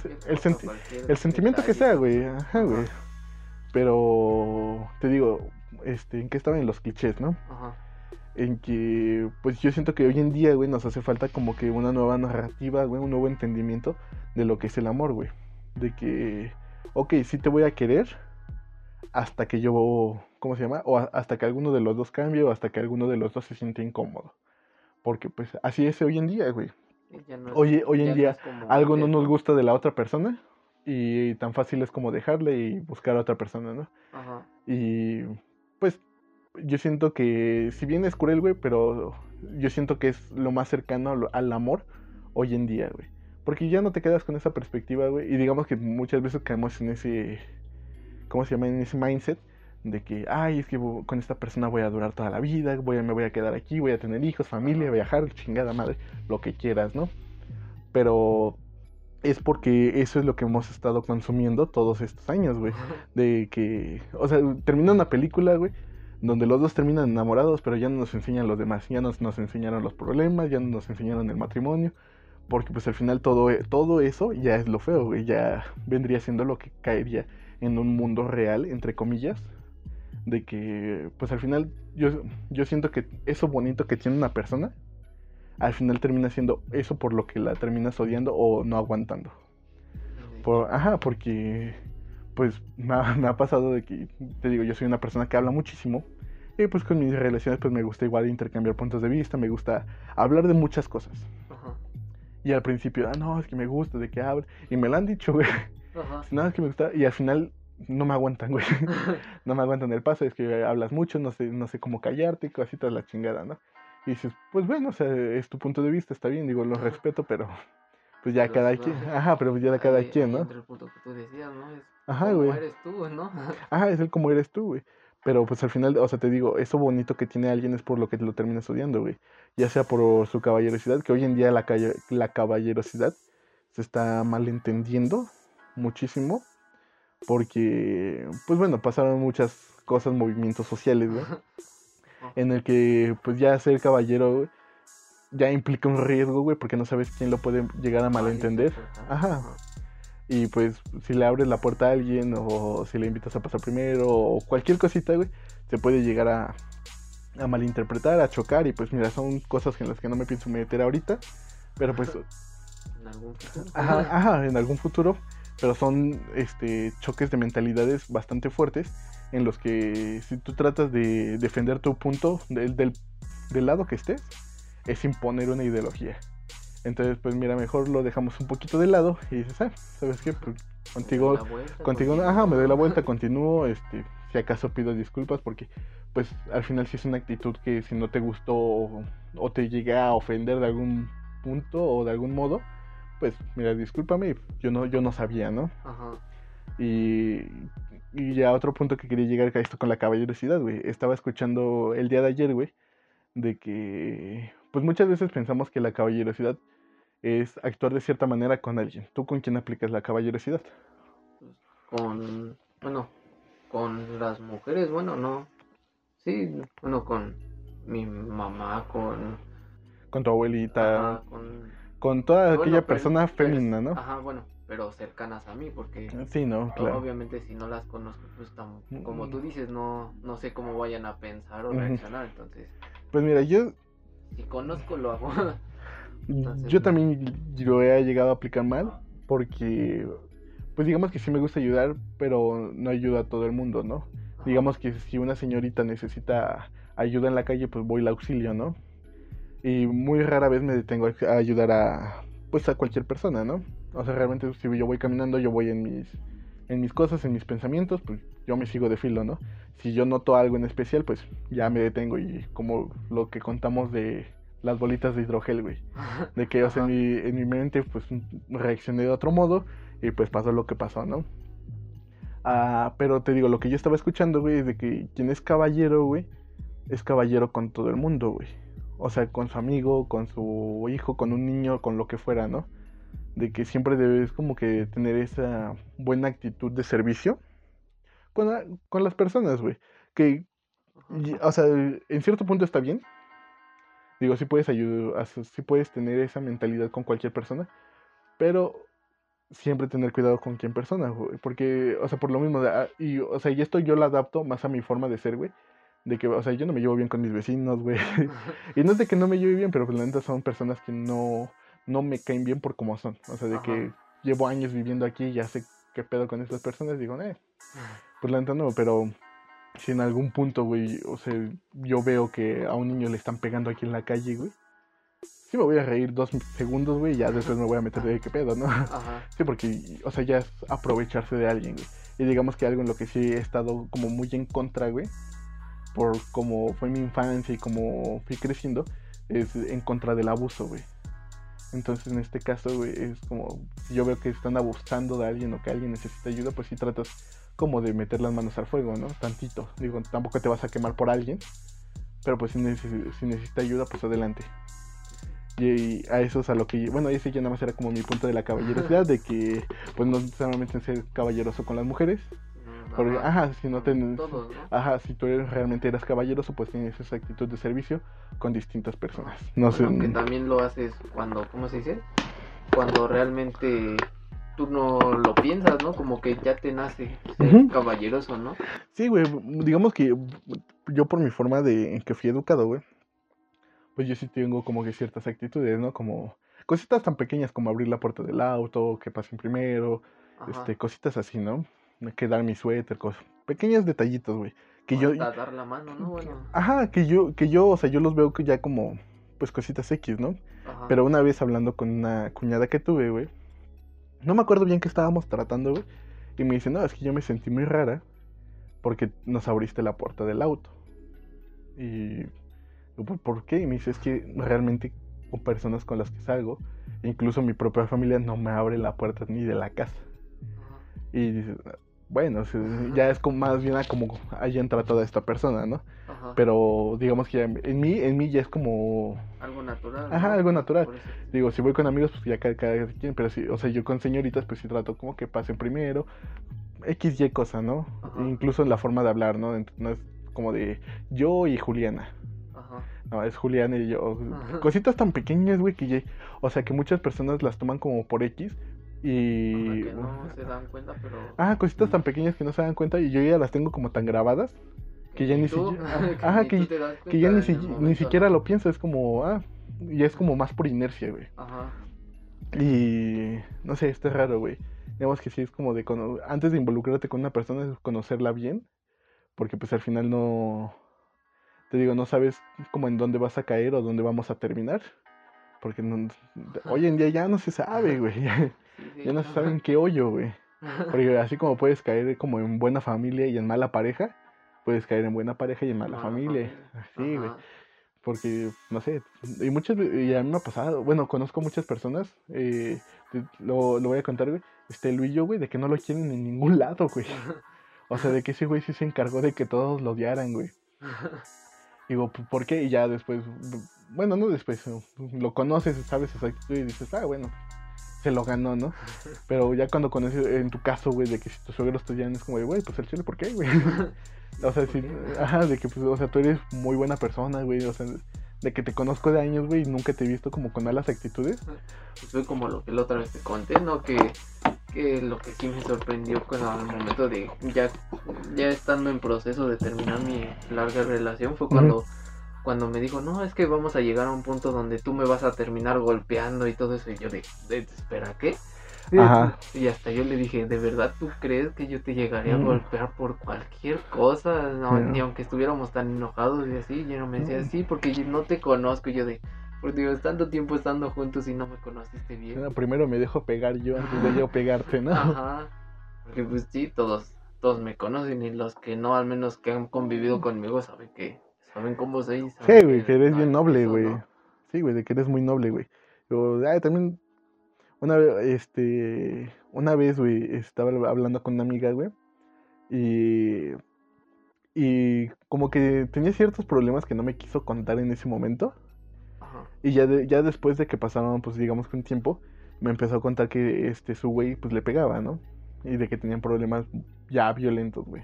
[SPEAKER 1] el sentimiento que sea, güey. Ajá, güey. Pero te digo, este, en qué estaban en los clichés, ¿no? Ajá. En que, pues yo siento que hoy en día, güey, nos hace falta como que una nueva narrativa, güey, un nuevo entendimiento de lo que es el amor, güey. De que, ok, sí te voy a querer hasta que yo, ¿cómo se llama? O hasta que alguno de los dos cambie o hasta que alguno de los dos se siente incómodo. Porque pues así es hoy en día, güey. hoy, hoy en día algo no nos gusta de la otra persona y tan fácil es como dejarle y buscar a otra persona, ¿no? Ajá. Y pues yo siento que, si bien es cruel, güey, pero yo siento que es lo más cercano al amor hoy en día, güey. Porque ya no te quedas con esa perspectiva, güey. Y digamos que muchas veces caemos en ese, ¿cómo se llama? En ese mindset de que, ay, es que con esta persona voy a durar toda la vida, voy a, me voy a quedar aquí, voy a tener hijos, familia, viajar, chingada madre, lo que quieras, ¿no? Pero es porque eso es lo que hemos estado consumiendo todos estos años, güey. De que, o sea, termina una película, güey, donde los dos terminan enamorados, pero ya no nos enseñan los demás, ya nos, nos enseñaron los problemas, ya no nos enseñaron el matrimonio, porque pues al final todo, todo eso ya es lo feo, güey, ya vendría siendo lo que caería en un mundo real, entre comillas, de que pues al final yo, yo siento que eso bonito que tiene una persona, al final termina siendo eso por lo que la terminas odiando o no aguantando. Por, ajá, porque pues me ha, pasado de que, te digo, yo soy una persona que habla muchísimo. Y pues con mis relaciones pues me gusta igual intercambiar puntos de vista, me gusta hablar de muchas cosas. Y al principio, ah, no, es que me gusta de que hable. Y me lo han dicho, güey. Ajá. No, es que me gusta. Y al final no me aguantan, güey. no me aguantan el paso, es que hablas mucho, no sé, no sé cómo callarte, cositas la chingada, ¿no? Y dices, pues bueno, o sea, es tu punto de vista, está bien, digo, lo respeto, pero pues ya cada quien, ajá, pero pues ya cada quien, ¿no?
[SPEAKER 2] el punto que tú decías, ¿no? Es ajá, como eres tú, ¿no?
[SPEAKER 1] ajá, es el como eres tú, güey. Pero pues al final, o sea, te digo, eso bonito que tiene alguien es por lo que lo terminas odiando, güey. Ya sea por su caballerosidad, que hoy en día la, la caballerosidad se está malentendiendo muchísimo porque, pues bueno, pasaron muchas cosas, movimientos sociales, güey, en el que pues ya ser caballero ya implica un riesgo, güey, porque no sabes quién lo puede llegar a malentender. Ajá. Y pues si le abres la puerta a alguien o si le invitas a pasar primero o cualquier cosita, güey, se puede llegar a, a malinterpretar, a chocar y pues mira, son cosas en las que no me pienso meter ahorita, pero pues...
[SPEAKER 2] En algún futuro.
[SPEAKER 1] Ajá, ajá, en algún futuro, pero son este, choques de mentalidades bastante fuertes en los que si tú tratas de defender tu punto del, del, del lado que estés, es imponer una ideología. Entonces, pues mira, mejor lo dejamos un poquito de lado y dices, ah, ¿sabes qué? Pues, contigo,
[SPEAKER 2] vuelta,
[SPEAKER 1] contigo, ajá, me doy la vuelta, continúo, este, si acaso pido disculpas porque, pues, al final si es una actitud que si no te gustó o, o te llega a ofender de algún punto o de algún modo, pues, mira, discúlpame, yo no, yo no sabía, ¿no?
[SPEAKER 2] Ajá.
[SPEAKER 1] Y, y ya otro punto que quería llegar a esto con la caballerosidad, güey. Estaba escuchando el día de ayer, güey, de que, pues muchas veces pensamos que la caballerosidad es actuar de cierta manera con alguien. ¿Tú con quién aplicas la caballerosidad?
[SPEAKER 2] Con, bueno, con las mujeres, bueno, no. Sí, bueno, con mi mamá, con...
[SPEAKER 1] Con tu abuelita,
[SPEAKER 2] ajá, con...
[SPEAKER 1] con toda
[SPEAKER 2] bueno,
[SPEAKER 1] aquella
[SPEAKER 2] pero-
[SPEAKER 1] persona
[SPEAKER 2] pero-
[SPEAKER 1] femenina, ¿no?
[SPEAKER 2] Ajá, bueno, pero cercanas a mí, porque
[SPEAKER 1] Sí, no, claro.
[SPEAKER 2] obviamente si no las conozco, pues tam-
[SPEAKER 1] Mm.
[SPEAKER 2] como tú dices, no, no sé cómo vayan a pensar o reaccionar, entonces,
[SPEAKER 1] Pues mira, yo,
[SPEAKER 2] si conozco lo hago. Entonces,
[SPEAKER 1] yo también lo he llegado a aplicar mal porque, pues digamos que sí me gusta ayudar, pero no ayuda a todo el mundo, ¿no?
[SPEAKER 2] Ajá.
[SPEAKER 1] Digamos que si una señorita necesita ayuda en la calle, pues voy la auxilio, ¿no? Y muy rara vez me detengo a ayudar a, pues a cualquier persona, ¿no? O sea, realmente si yo voy caminando, yo voy en mis, en mis cosas, en mis pensamientos, pues yo me sigo de filo, ¿no? Si yo noto algo en especial, pues ya me detengo y como lo que contamos de las bolitas de hidrogel, güey. De que, o sea, en mi, en mi mente, pues reaccioné de otro modo y pues pasó lo que pasó, ¿no? Ah, pero te digo, lo que yo estaba escuchando, güey, es de que quien es caballero, güey, es caballero con todo el mundo, güey. O sea, con su amigo, con su hijo, con un niño, con lo que fuera, ¿no? De que siempre debes como que tener esa buena actitud de servicio con, con las personas, güey. Que, o sea, en cierto punto está bien. Digo, sí puedes ayudar, sí puedes tener esa mentalidad con cualquier persona, pero siempre tener cuidado con quién persona, güey. Porque, o sea, por lo mismo, ah, y, o sea, y esto yo lo adapto más a mi forma de ser, güey. De que, o sea, yo no me llevo bien con mis vecinos, güey. y no es de que no me lleve bien, pero pues la neta son personas que no, no me caen bien por cómo son. O sea, de
[SPEAKER 2] Ajá.
[SPEAKER 1] que llevo años viviendo aquí y ya sé qué pedo con estas personas, digo, eh, pues la neta no, pero si en algún punto, güey, o sea, yo veo que a un niño le están pegando aquí en la calle, güey. Sí me voy a reír dos segundos, güey, y ya después me voy a meter de qué pedo, ¿no?
[SPEAKER 2] Ajá.
[SPEAKER 1] Sí, porque, o sea, ya es aprovecharse de alguien, güey. Y digamos que algo en lo que sí he estado como muy en contra, güey, por cómo fue mi infancia y cómo fui creciendo, es en contra del abuso, güey. Entonces, en este caso, güey, es como, si yo veo que están abusando de alguien o que alguien necesita ayuda, pues sí tratas como de meter las manos al fuego, ¿no? Tantito. Digo, tampoco te vas a quemar por alguien, pero pues si, neces- si necesita ayuda, pues adelante. Y a eso es a lo que, bueno, ese ya nada más era como mi punto de la caballerosidad, de que pues no necesariamente ser caballeroso con las mujeres,
[SPEAKER 2] Mm,
[SPEAKER 1] porque, ajá, si no te...
[SPEAKER 2] Todos, ¿no?
[SPEAKER 1] Ajá, si tú eres- realmente eras caballeroso, pues tienes esa actitud de servicio con distintas personas. No sé.
[SPEAKER 2] Que también lo haces cuando, ¿cómo se dice? Cuando realmente tú no lo piensas, ¿no? Como que ya te nace ser caballeroso, ¿no?
[SPEAKER 1] Sí, güey, digamos que yo por mi forma de en que fui educado, güey, pues yo sí tengo como que ciertas actitudes, ¿no? Como cositas tan pequeñas como abrir la puerta del auto, que pasen primero,
[SPEAKER 2] Ajá.
[SPEAKER 1] este, cositas así, ¿no? Que dar mi suéter, cosas, pequeños detallitos, güey, que yo,
[SPEAKER 2] dar la mano, ¿no? Bueno.
[SPEAKER 1] ajá, que yo, que yo, o sea, yo los veo que ya como, pues cositas X, ¿no?
[SPEAKER 2] Ajá.
[SPEAKER 1] Pero una vez hablando con una cuñada que tuve, güey, no me acuerdo bien qué estábamos tratando, güey, y me dice, no, es que yo me sentí muy rara porque nos abriste la puerta del auto. Y, yo, "¿Por- ¿por qué? Y me dice, es que realmente con personas con las que salgo, incluso mi propia familia no me abre la puerta ni de la casa. Y dices, bueno, ya es como más bien a como ahí entra toda esta persona, ¿no?
[SPEAKER 2] Ajá.
[SPEAKER 1] Pero digamos que ya en mí, en mí ya es como,
[SPEAKER 2] algo natural.
[SPEAKER 1] Ajá,
[SPEAKER 2] ¿no?
[SPEAKER 1] algo natural. Digo, si voy con amigos, pues ya cada, cada quien, pero sí, o sea, yo con señoritas, pues sí trato como que pasen primero, X, Y cosa, ¿no?
[SPEAKER 2] Ajá.
[SPEAKER 1] Incluso en la forma de hablar, ¿no? No es como de yo y Juliana.
[SPEAKER 2] Ajá.
[SPEAKER 1] No, es Juliana y yo.
[SPEAKER 2] Ajá.
[SPEAKER 1] Cositas tan pequeñas, güey, que ya- O sea, que muchas personas las toman como por X. Y.
[SPEAKER 2] Que no se dan cuenta, pero.
[SPEAKER 1] Ah, cositas tan pequeñas que no se dan cuenta y yo ya las tengo como tan grabadas que ya ni siquiera.
[SPEAKER 2] que
[SPEAKER 1] Ajá,
[SPEAKER 2] ni
[SPEAKER 1] que,
[SPEAKER 2] tú te das
[SPEAKER 1] que ya ni, si- siquiera
[SPEAKER 2] ¿no?
[SPEAKER 1] lo pienso, es como. Ah, ya es como más por inercia, güey.
[SPEAKER 2] Ajá.
[SPEAKER 1] Y. No sé, esto es raro, güey. Digamos que sí es como de. cono- Antes de involucrarte con una persona, es conocerla bien. Porque pues al final no. Te digo, no sabes como en dónde vas a caer o dónde vamos a terminar. Porque no- hoy en día ya no se sabe, güey. Ya,
[SPEAKER 2] Sí, sí.
[SPEAKER 1] ya no se sabe en qué hoyo, güey. Porque así como puedes caer como en buena familia y en mala pareja, puedes caer en buena pareja y en mala
[SPEAKER 2] Mala
[SPEAKER 1] familia.
[SPEAKER 2] familia.
[SPEAKER 1] Así, güey. Porque, no sé, y muchas y a mí me ha pasado, bueno, conozco muchas personas, eh, lo, lo voy a contar, güey, este Luillo, güey, de que no lo quieren en ningún lado, güey. O sea, de que ese güey sí se encargó de que todos lo odiaran, güey. Digo, "¿P- ¿por qué? Y ya después, bueno, no después, no, lo conoces, sabes esa actitud y dices, ah, bueno, se lo ganó, ¿no? Pero ya cuando conoces, en tu caso, güey, de que si tus suegros te odian, es como güey, pues el chile, ¿por qué, güey? O sea,
[SPEAKER 2] ¿Por
[SPEAKER 1] sí,
[SPEAKER 2] qué?
[SPEAKER 1] ajá, de que, pues, o sea, tú eres muy buena persona, güey, o sea, de que te conozco de años, güey, y nunca te he visto como con malas actitudes.
[SPEAKER 2] Pues fue como lo que la otra vez te conté, ¿no? Que, lo que sí me sorprendió cuando al momento de ya, ya estando en proceso de terminar mi larga relación fue cuando, cuando me dijo, no, es que vamos a llegar a un punto donde tú me vas a terminar golpeando y todo eso. Y yo de, de espera, ¿qué?
[SPEAKER 1] Ajá.
[SPEAKER 2] Y hasta yo le dije, ¿de verdad tú crees que yo te llegaría a
[SPEAKER 1] Mm.
[SPEAKER 2] golpear por cualquier cosa? No. Ni aunque estuviéramos tan enojados y así. Y no me decía,
[SPEAKER 1] Mm.
[SPEAKER 2] sí, porque yo no te conozco. Y yo de, por Dios, tanto tiempo estando juntos y no me conociste bien.
[SPEAKER 1] No, primero me dejo pegar yo antes de yo pegarte, ¿no?
[SPEAKER 2] Ajá. Porque pues sí, todos, todos me conocen y los que no, al menos que han convivido conmigo, saben que, saben cómo soy.
[SPEAKER 1] Sí,
[SPEAKER 2] saben
[SPEAKER 1] güey, que eres bien noble, güey.
[SPEAKER 2] ¿no?
[SPEAKER 1] Sí, güey, de que eres muy noble, güey. Yo, ah, también, una vez, este, una vez, güey, estaba hablando con una amiga, güey, y, y como que tenía ciertos problemas que no me quiso contar en ese momento,
[SPEAKER 2] Ajá.
[SPEAKER 1] y ya, de- ya después de que pasaron, pues digamos que un tiempo, me empezó a contar que, este, su güey, pues le pegaba, ¿no? Y de que tenían problemas ya violentos, güey.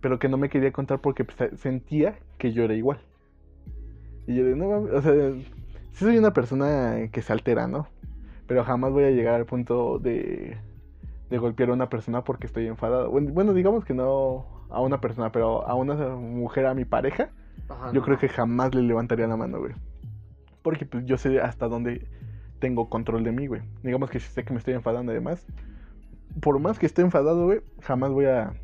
[SPEAKER 1] Pero que no me quería contar porque pues, sentía que yo era igual. Y yo de, no mames, o sea, sí soy una persona que se altera, ¿no? Pero jamás voy a llegar al punto de, de golpear a una persona porque estoy enfadado. Bueno, bueno, digamos que no a una persona, pero a una mujer, a mi pareja,
[SPEAKER 2] Ajá,
[SPEAKER 1] yo
[SPEAKER 2] no.
[SPEAKER 1] creo que jamás le levantaría la mano, güey. Porque pues yo sé hasta dónde tengo control de mí, güey. Digamos que si sé que me estoy enfadando además, por más que esté enfadado, güey, jamás voy a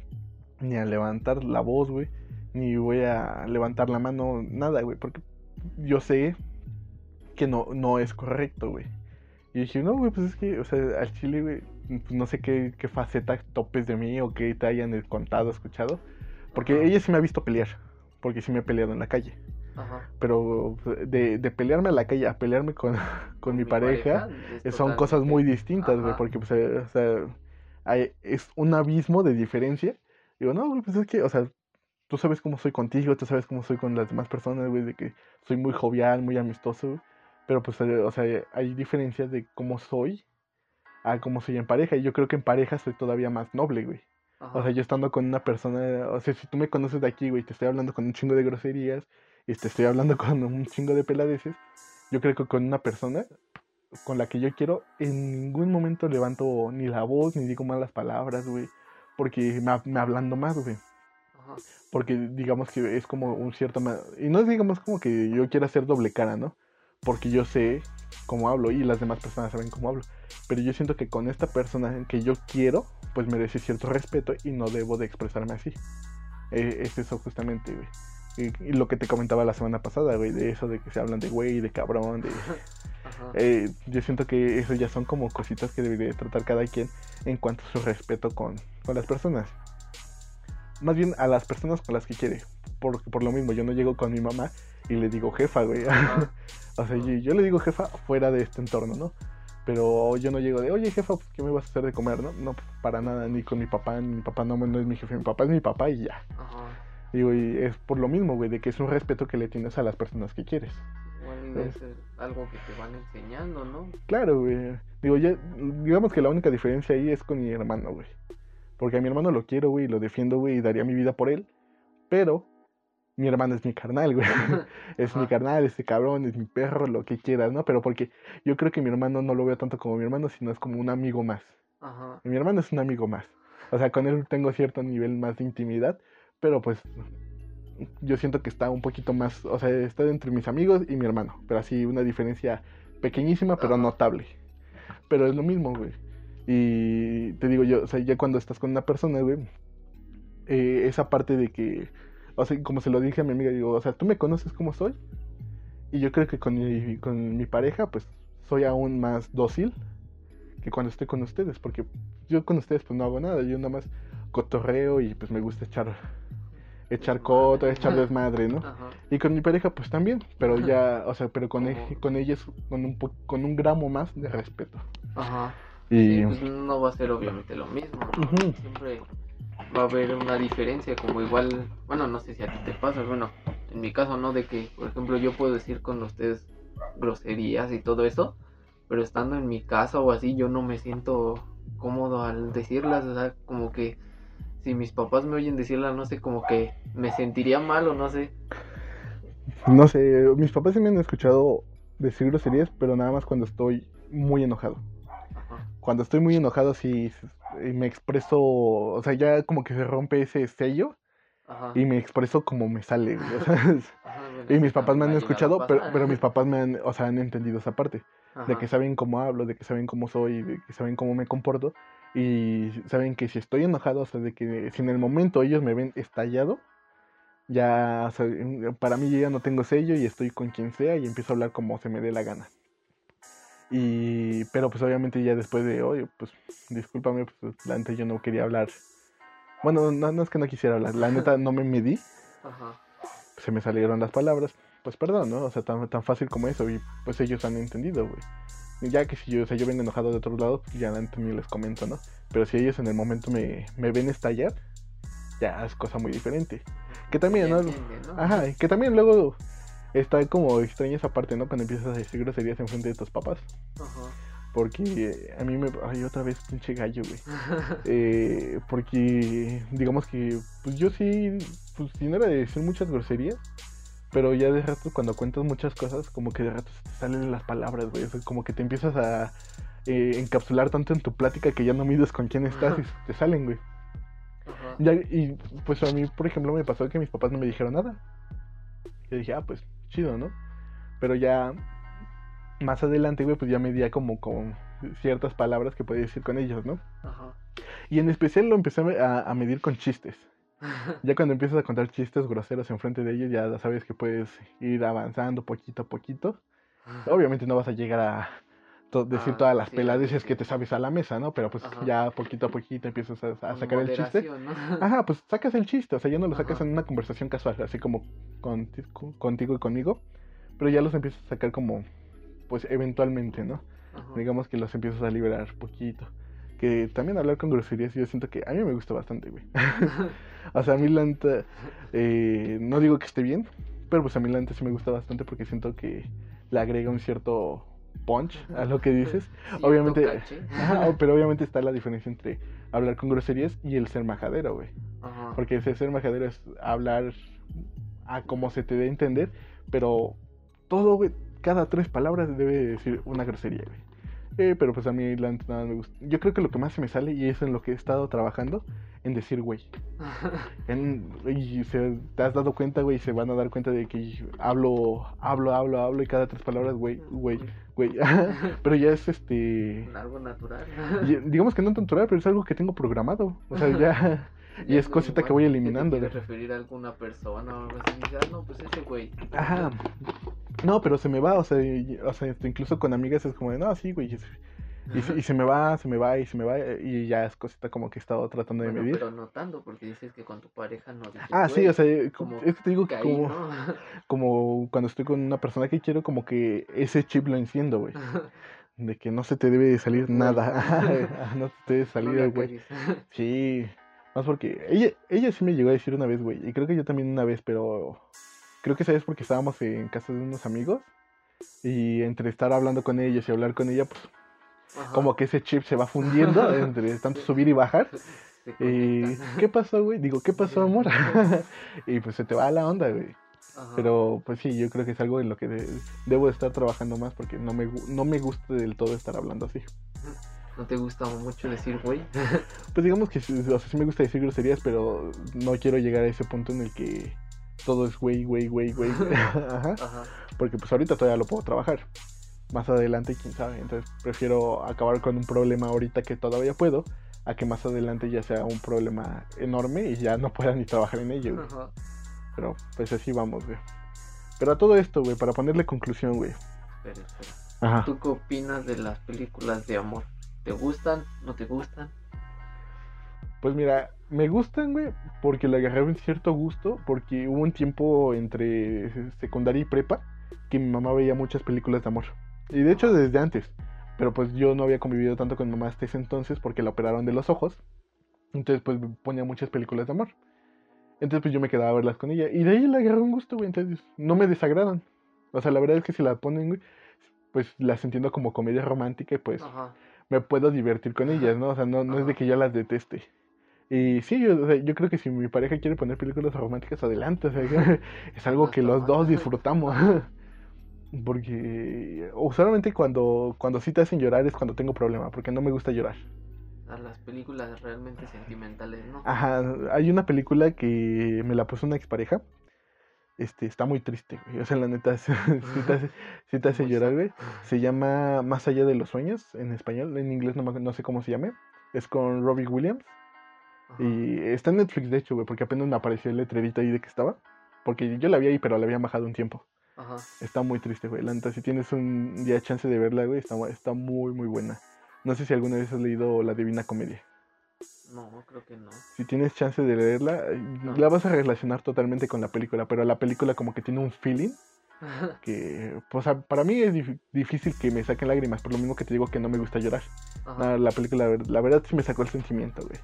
[SPEAKER 1] ni a levantar la voz, güey, ni voy a levantar la mano, nada, güey, porque yo sé que no, no es correcto, güey. Y dije, no, güey, pues es que, o sea, al chile, güey, pues, no sé qué, qué faceta topes de mí o qué te hayan contado, escuchado. Porque ella sí me ha visto pelear, porque sí me he peleado en la calle.
[SPEAKER 2] Ajá.
[SPEAKER 1] Pero de, de pelearme a la calle a pelearme con, con mi pareja,
[SPEAKER 2] es
[SPEAKER 1] son cosas muy distintas, güey, porque pues, eh, o sea, hay- es un abismo de diferencia. Digo, no, güey, pues es que, o sea, tú sabes cómo soy contigo, tú sabes cómo soy con las demás personas, güey, de que soy muy jovial, muy amistoso, güey. Pero pues, eh, o sea, hay diferencias de cómo soy a cómo soy en pareja. Y yo creo que en pareja soy todavía más noble, güey. O sea, yo estando con una persona, o sea, si tú me conoces de aquí, güey, te estoy hablando con un chingo de groserías y te estoy hablando con un chingo de peladeces, yo creo que con una persona con la que yo quiero, en ningún momento levanto ni la voz ni digo malas palabras, güey, porque me, me hablando más, güey. Porque digamos que es como un cierto... Y no es digamos como que yo quiera hacer doble cara, ¿no? Porque yo sé cómo hablo y las demás personas saben cómo hablo. Pero yo siento que con esta persona que yo quiero, pues merece cierto respeto y no debo de expresarme así. Eh, es eso justamente, güey. Y, y lo que te comentaba la semana pasada, güey, de eso de que se hablan de güey, de cabrón, de... Eh, yo siento que eso ya son como cositas que debería tratar cada quien en cuanto a su respeto con, con las personas. Más bien a las personas con las que quiere. Porque por lo mismo, yo no llego con mi mamá y le digo jefa, güey.
[SPEAKER 2] Ajá.
[SPEAKER 1] o sea, yo, yo le digo jefa fuera de este entorno, ¿no? Pero yo no llego de, oye jefa, pues, ¿qué me vas a hacer de comer? No, no, para nada, ni con mi papá, ni mi papá no, no es mi jefe, mi papá es mi papá y ya.
[SPEAKER 2] Ajá.
[SPEAKER 1] Digo, y es por lo mismo, güey, de que es un respeto que le tienes a las personas que quieres.
[SPEAKER 2] Ser algo que te van enseñando, ¿no?
[SPEAKER 1] Claro, güey. Digo, ya, digamos que la única diferencia ahí es con mi hermano, güey. Porque a mi hermano lo quiero, güey, lo defiendo, güey, y daría mi vida por él. Pero mi hermano es mi carnal, güey. es mi carnal, este cabrón, es mi perro, lo que quieras, ¿no? Pero porque yo creo que mi hermano no lo veo tanto como mi hermano, sino es como un amigo más.
[SPEAKER 2] Ajá.
[SPEAKER 1] Mi hermano es un amigo más. O sea, con él tengo cierto nivel más de intimidad, pero pues yo siento que está un poquito más, o sea, está entre mis amigos y mi hermano, pero así una diferencia pequeñísima, pero notable. Pero es lo mismo, güey. Y te digo yo, o sea, ya cuando estás con una persona, güey, eh, esa parte de que, o sea, como se lo dije a mi amiga, digo, o sea, tú me conoces como soy, y yo creo que con mi, con mi pareja, pues, soy aún más dócil que cuando estoy con ustedes, porque yo con ustedes, pues, no hago nada, yo nada más cotorreo y, pues, me gusta echar, echar coto, echar desmadre, ¿no?
[SPEAKER 2] Ajá.
[SPEAKER 1] Y con mi pareja, pues, también, pero ya, o sea, pero con, e-
[SPEAKER 2] Como-
[SPEAKER 1] con ella es con un, po- con un gramo más de respeto.
[SPEAKER 2] Ajá.
[SPEAKER 1] Y...
[SPEAKER 2] Sí, pues no va a ser obviamente lo mismo, ¿no? Siempre va a haber una diferencia, como igual, bueno, no sé si a ti te pasa, bueno, en mi caso, ¿no? De que, por ejemplo, yo puedo decir con ustedes groserías y todo eso, pero estando en mi casa o así, yo no me siento cómodo al decirlas, o sea, como que si mis papás me oyen decirlas, no sé, como que me sentiría mal o no sé.
[SPEAKER 1] No sé, mis papás sí me han escuchado decir groserías, pero nada más cuando estoy muy enojado.
[SPEAKER 2] Ajá.
[SPEAKER 1] Cuando estoy muy enojado sí me expreso, o sea, ya como que se rompe ese sello
[SPEAKER 2] Ajá.
[SPEAKER 1] y me expreso como me sale,
[SPEAKER 2] Ajá, bueno,
[SPEAKER 1] y mis papás me han escuchado, pero, pero mis papás me han, o sea, han entendido esa parte, de que saben cómo hablo, de que saben cómo soy, de que saben cómo me comporto y saben que si estoy enojado, o sea, de que si en el momento ellos me ven estallado, ya, o sea, en- para mí yo ya no tengo sello y estoy con quien sea y empiezo a hablar como se me dé la gana. Y, pero pues obviamente ya después de, oye, pues discúlpame, pues la neta yo no quería hablar. Bueno, no, no es que no quisiera hablar, la neta no me medí,
[SPEAKER 2] Ajá.
[SPEAKER 1] se me salieron las palabras, pues perdón, ¿no? O sea, tan, tan fácil como eso y pues ellos han entendido, güey. Ya que si yo, o sea, yo vengo enojado de otro lado, pues ya neta ni les comento, ¿no? Pero si ellos en el momento me, me ven estallar, ya es cosa muy diferente. Que también, ¿no?
[SPEAKER 2] entiende, ¿no?
[SPEAKER 1] Ajá, que también luego está como extraña esa parte, ¿no? Cuando empiezas a decir groserías en frente de tus papás.
[SPEAKER 2] Ajá.
[SPEAKER 1] Porque a mí me... Ay, otra vez pinche gallo, güey. Eh, porque digamos que pues yo sí, pues si no era de decir muchas groserías, pero ya de rato cuando cuentas muchas cosas, como que de rato se te salen las palabras, güey. O sea, como que te empiezas a eh, encapsular tanto en tu plática que ya no mides con quién estás y te salen, güey.
[SPEAKER 2] Ajá.
[SPEAKER 1] Ya, y pues a mí, por ejemplo, me pasó que mis papás no me dijeron nada. Yo dije, ah, pues chido, ¿no? Pero ya más adelante, güey, pues ya medía como con ciertas palabras que podía decir con ellos, ¿no?
[SPEAKER 2] Ajá.
[SPEAKER 1] Y en especial lo empecé a, a medir con chistes. Ya cuando empiezas a contar chistes groseros enfrente de ellos, ya sabes que puedes ir avanzando poquito a poquito. Obviamente no vas a llegar a to- decir
[SPEAKER 2] Ah,
[SPEAKER 1] todas las
[SPEAKER 2] sí,
[SPEAKER 1] peladeces
[SPEAKER 2] sí.
[SPEAKER 1] que te sabes a la mesa, ¿no? Pero pues
[SPEAKER 2] Ajá.
[SPEAKER 1] ya poquito a poquito empiezas a, sacar el chiste.
[SPEAKER 2] ¿no?
[SPEAKER 1] Ajá, pues sacas el chiste, o sea, ya no lo sacas
[SPEAKER 2] Ajá.
[SPEAKER 1] en una conversación casual, así como conti- co- contigo y conmigo, pero ya los empiezas a sacar como, pues eventualmente, ¿no?
[SPEAKER 2] Ajá.
[SPEAKER 1] Digamos que los empiezas a liberar poquito. Que también hablar con groserías yo siento que a mí me gusta bastante, güey. o sea, a mí la neta, eh, no digo que esté bien, pero pues a mí la neta sí me gusta bastante porque siento que le agrega un cierto punch a lo que dices.
[SPEAKER 2] Cierto
[SPEAKER 1] obviamente-. Ajá, pero obviamente está la diferencia entre hablar con groserías y el ser majadero, güey.
[SPEAKER 2] Ajá.
[SPEAKER 1] Porque ese ser majadero es hablar a como se te dé a entender, pero todo, güey, cada tres palabras debe decir una grosería, güey. Eh, pero pues a mí la nada me gusta. Yo creo que lo que más se me sale, y es en lo que he estado trabajando, en decir güey. En- y se, te has dado cuenta, güey, y se van a dar cuenta de que hablo, hablo, hablo, hablo, y cada tres palabras, güey, güey, güey. pero ya es este...
[SPEAKER 2] Algo natural.
[SPEAKER 1] y- Digamos que no tan natural, pero es algo que tengo programado. O sea, ya... y es cosita que voy eliminando,
[SPEAKER 2] te referir a alguna persona o algo así, dices, ah, no, pues ese güey.
[SPEAKER 1] Ajá. No, pero se me va, o sea, y- o sea, este, incluso con amigas es como de, no, sí, güey. Y, se- y se- y se me va, se me va, y se me va, eh, y ya es cosita como que he estado tratando de
[SPEAKER 2] Bueno,
[SPEAKER 1] medir.
[SPEAKER 2] pero notando, porque dices que con tu pareja no
[SPEAKER 1] Ah, sí, o sea, eh,
[SPEAKER 2] como
[SPEAKER 1] es que te digo
[SPEAKER 2] que
[SPEAKER 1] como,
[SPEAKER 2] ¿no?
[SPEAKER 1] como cuando estoy con una persona que quiero, como que ese chip lo enciendo, güey. de que no se te debe de salir nada. no se te debe
[SPEAKER 2] No
[SPEAKER 1] salir, güey. Sí, más porque ella, ella sí me llegó a decir una vez, güey, y creo que yo también una vez, pero creo que esa vez porque estábamos en casa de unos amigos y entre estar hablando con ellos y hablar con ella, pues
[SPEAKER 2] Ajá.
[SPEAKER 1] como que ese chip se va fundiendo entre tanto subir y bajar. Y. ¿qué pasó, güey? Digo, ¿qué pasó, amor? y pues se te va la onda, güey.
[SPEAKER 2] Ajá.
[SPEAKER 1] Pero pues sí, yo creo que es algo en lo que de- debo de estar trabajando más porque no me, no me gusta del todo estar hablando así.
[SPEAKER 2] ¿No te gusta mucho decir güey?
[SPEAKER 1] Pues digamos que o sea, sí me gusta decir groserías, pero no quiero llegar a ese punto en el que todo es güey, güey, güey, güey. Ajá.
[SPEAKER 2] Ajá.
[SPEAKER 1] Porque pues ahorita todavía lo puedo trabajar. Más adelante, quién sabe. Entonces prefiero acabar con un problema ahorita que todavía puedo, a que más adelante ya sea un problema enorme y ya no pueda ni trabajar en ello. güey.
[SPEAKER 2] Ajá.
[SPEAKER 1] Pero pues así vamos, güey. Pero a todo esto, güey, para ponerle conclusión, güey.
[SPEAKER 2] Espera, espera.
[SPEAKER 1] Ajá.
[SPEAKER 2] ¿Tú qué opinas de las películas de amor? ¿Te gustan? ¿No te gustan?
[SPEAKER 1] Pues mira, me gustan, güey, porque le agarré un cierto gusto, porque hubo un tiempo entre secundaria y prepa que mi mamá veía muchas películas de amor. Y de hecho desde antes. Pero pues yo no había convivido tanto con mi mamá hasta ese entonces porque la operaron de los ojos. Entonces pues ponía muchas películas de amor. Entonces pues yo me quedaba a verlas con ella. Y de ahí le agarré un gusto, güey. Entonces no me desagradan. O sea, la verdad es que si la ponen, güey, pues las entiendo como comedia romántica y pues
[SPEAKER 2] Ajá.
[SPEAKER 1] me puedo divertir con ellas, ¿no? O sea, no, no es de que yo las deteste. Y sí, yo, o sea, yo creo que si mi pareja quiere poner películas románticas, adelante. O sea, es algo que los dos disfrutamos. Porque usualmente cuando, cuando sí te hacen llorar es cuando tengo problema, porque no me gusta llorar.
[SPEAKER 2] A las películas realmente sentimentales, ¿no?
[SPEAKER 1] Ajá, hay una película que me la puso una expareja. Este, está muy triste, güey. O sea, la neta, sí te hace, sí te hace
[SPEAKER 2] Muy
[SPEAKER 1] llorar, güey. Se llama Más allá de los sueños en español. En inglés no, no sé cómo se llame. Es con Robbie Williams.
[SPEAKER 2] Ajá.
[SPEAKER 1] Y está en Netflix, de hecho, güey, porque apenas me apareció el letrerito ahí de que estaba. Porque yo la vi ahí, pero la había bajado un tiempo.
[SPEAKER 2] Ajá.
[SPEAKER 1] Está muy triste, güey. La neta, si tienes un día chance de verla, güey, está, está muy, muy buena. No sé si alguna vez has leído La Divina Comedia.
[SPEAKER 2] No, creo que no.
[SPEAKER 1] Si tienes chance de leerla, la vas a relacionar totalmente con la película, pero la película como que tiene un feeling que, pues para mí es dif- difícil que me saquen lágrimas, por lo mismo que te digo que no me gusta llorar.
[SPEAKER 2] Ajá.
[SPEAKER 1] La película, la verdad sí me sacó el sentimiento, güey.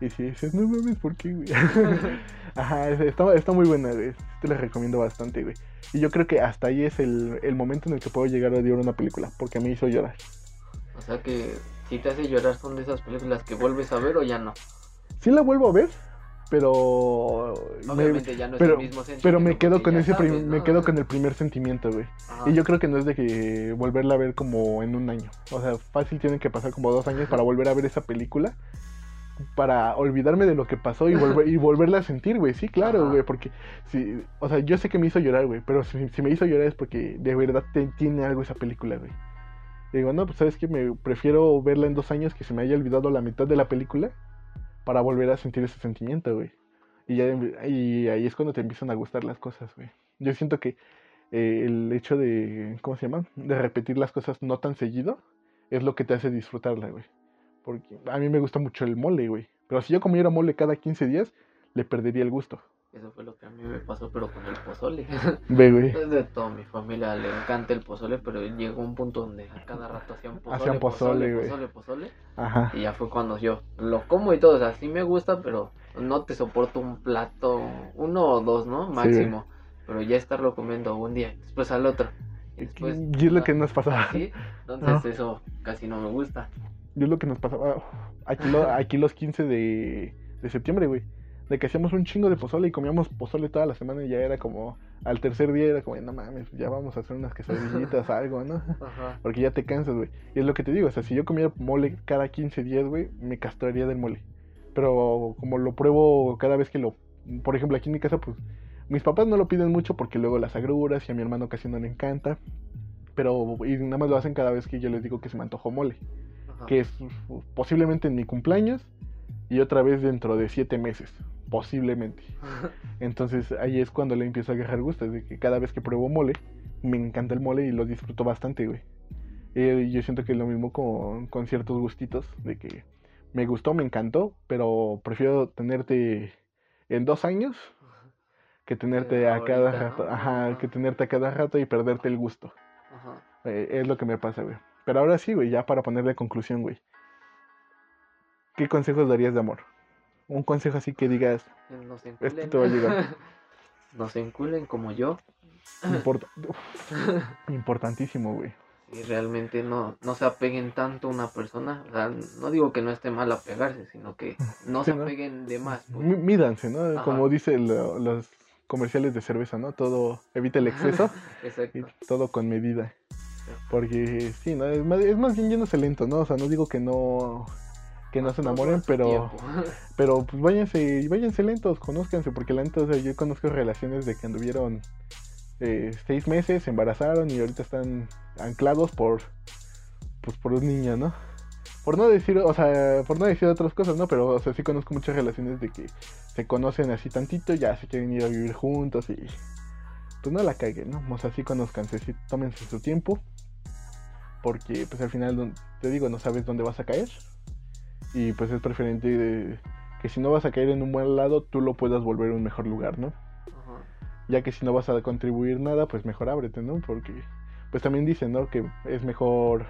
[SPEAKER 1] Y si dices, no mames, ¿por qué, güey? Ajá, es- está, está muy buena, güey. Te la recomiendo bastante, güey. Y yo creo que hasta ahí es el, el momento en el que puedo llegar a odiar una película, porque me hizo llorar.
[SPEAKER 2] O sea que si te hace llorar son de esas películas que vuelves a ver o ya no.
[SPEAKER 1] Sí la vuelvo a ver, pero... me-
[SPEAKER 2] Obviamente ya no es
[SPEAKER 1] pero,
[SPEAKER 2] el mismo sentimiento.
[SPEAKER 1] pero me quedo con ese
[SPEAKER 2] sabes,
[SPEAKER 1] me quedo con el primer sentimiento, güey.
[SPEAKER 2] Ajá.
[SPEAKER 1] Y yo creo que no es de que volverla a ver como en un año. O sea, fácil tienen que pasar como dos años para volver a ver esa película. Para olvidarme de lo que pasó y, volver, y volverla a sentir, güey. Sí, claro, güey. Porque, sí, o sea, yo sé que me hizo llorar, güey. Pero si, si me hizo llorar es porque de verdad te- tiene algo esa película, güey. Digo, no, pues sabes que me prefiero verla en dos años que se me haya olvidado la mitad de la película para volver a sentir ese sentimiento, güey. Y, ya, y ahí es cuando te empiezan a gustar las cosas, güey. Yo siento que eh, el hecho de, ¿cómo se llama? De repetir las cosas no tan seguido es lo que te hace disfrutarla, güey. Porque a mí me gusta mucho el mole, güey. Pero si yo comiera mole cada 15 días, le perdería el gusto.
[SPEAKER 2] Eso fue lo que a mí me pasó, pero con el pozole.
[SPEAKER 1] Ve, güey.
[SPEAKER 2] De toda mi familia le encanta el pozole, pero llegó un punto donde a cada rato hacían pozole,
[SPEAKER 1] Hacían pozole,
[SPEAKER 2] pozole,
[SPEAKER 1] güey.
[SPEAKER 2] pozole, pozole,
[SPEAKER 1] Ajá.
[SPEAKER 2] Y ya fue cuando yo lo como y todo, o sea, sí me gusta, pero no te soporto un plato, uno o dos, ¿no?
[SPEAKER 1] Sí,
[SPEAKER 2] Máximo. pero ya estarlo comiendo un día, después al otro. Y después,
[SPEAKER 1] y es lo que nos pasaba.
[SPEAKER 2] así, entonces
[SPEAKER 1] Ajá.
[SPEAKER 2] eso casi no me gusta.
[SPEAKER 1] Y es lo que nos pasaba. Aquí, lo- aquí los 15 de, de septiembre, güey. De que hacíamos un chingo de pozole y comíamos pozole toda la semana y ya era como. Al tercer día era como, no mames, ya vamos a hacer unas quesadillitas, algo, ¿no?
[SPEAKER 2] Ajá.
[SPEAKER 1] Porque ya te cansas, güey. Y es lo que te digo, o sea, si yo comiera mole cada 15 días, güey, me castraría del mole. Pero como lo pruebo cada vez que lo... Por ejemplo, aquí en mi casa, pues mis papás no lo piden mucho porque luego las agruras y a mi hermano casi no le encanta. Pero y nada más lo hacen cada vez que yo les digo que se me antojó mole.
[SPEAKER 2] Ajá.
[SPEAKER 1] Que es posiblemente en mi cumpleaños y otra vez dentro de 7 meses. Posiblemente. Entonces ahí es cuando le empiezo a agarrar gusto, de que cada vez que pruebo mole, me encanta el mole y lo disfruto bastante, güey. Eh, yo siento que es lo mismo con, con ciertos gustitos, de que me gustó, me encantó, pero prefiero tenerte en dos años que tenerte a cada rato, ajá,
[SPEAKER 2] Ajá.
[SPEAKER 1] que tenerte a cada rato y perderte el gusto.
[SPEAKER 2] Ajá.
[SPEAKER 1] Eh, es lo que me pasa, güey. Pero ahora sí, güey, ya para ponerle conclusión, güey. ¿Qué consejos darías de amor? Un consejo así que digas,
[SPEAKER 2] Nos
[SPEAKER 1] esto te va a llegar.
[SPEAKER 2] Nos enculen como yo.
[SPEAKER 1] Import- importantísimo, güey.
[SPEAKER 2] Y realmente no, no se apeguen tanto a una persona. O sea, no digo que no esté mal apegarse, sino que no
[SPEAKER 1] Sí,
[SPEAKER 2] se
[SPEAKER 1] ¿no?
[SPEAKER 2] apeguen de más. pues.
[SPEAKER 1] Mí- Mídanse, ¿no?
[SPEAKER 2] Ajá.
[SPEAKER 1] Como dice lo- los comerciales de cerveza, ¿no? Todo, evita el exceso y
[SPEAKER 2] Exacto.
[SPEAKER 1] todo con medida. Porque sí, ¿no? Es más, es más bien yéndose lento, ¿no? O sea, no digo que no que no se enamoren, pero pero pues váyanse, váyanse lentos, conózcanse, porque la neta, o sea, yo conozco relaciones de que anduvieron eh, seis meses, se embarazaron y ahorita están anclados por pues por un niño, ¿no? Por no decir, o sea, por no decir otras cosas, ¿no? Pero, o sea, sí conozco muchas relaciones de que se conocen así tantito, ya se quieren ir a vivir juntos y pues no la caguen, ¿no? O sea, sí conozcanse, sí tómense su tiempo, porque pues al final, te digo, no sabes dónde vas a caer y pues es preferente de- que si no vas a caer en un buen lado, tú lo puedas volver a un mejor lugar, ¿no?
[SPEAKER 2] Ajá.
[SPEAKER 1] ya que si no vas a contribuir nada, pues mejor ábrete, ¿no? Porque, pues también dicen, ¿no? Que es mejor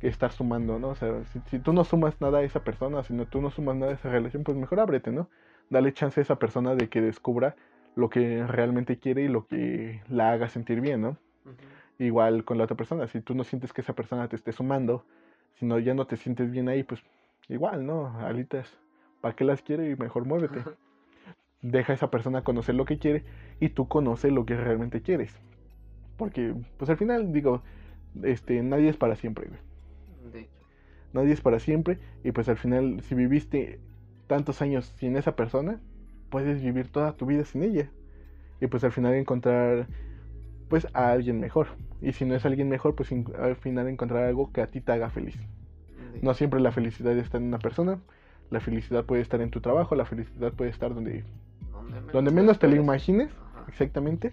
[SPEAKER 1] que estar sumando, ¿no? O sea, si, si tú no sumas nada a esa persona, si no, tú no sumas nada a esa relación, pues mejor ábrete, ¿no? Dale chance a esa persona de que descubra lo que realmente quiere y lo que la haga sentir bien, ¿no? Igual con la otra persona, si tú no sientes que esa persona te esté sumando, si no, ya no te sientes bien ahí, pues igual, ¿no? Alitas, ¿para qué las quiere? Y mejor muévete deja a esa persona conocer lo que quiere y tú conoces lo que realmente quieres. Porque, pues al final, digo, este, nadie es para siempre, güey.
[SPEAKER 2] De hecho.
[SPEAKER 1] Nadie es para siempre. Y pues al final, si viviste tantos años sin esa persona, puedes vivir toda tu vida sin ella. Y pues al final encontrar, pues, a alguien mejor. Y si no es alguien mejor, pues al final encontrar algo que a ti te haga feliz. No siempre la felicidad está en una persona. La felicidad puede estar en tu trabajo, la felicidad puede estar donde
[SPEAKER 2] donde menos,
[SPEAKER 1] donde menos te lo imagines,
[SPEAKER 2] Ajá.
[SPEAKER 1] exactamente,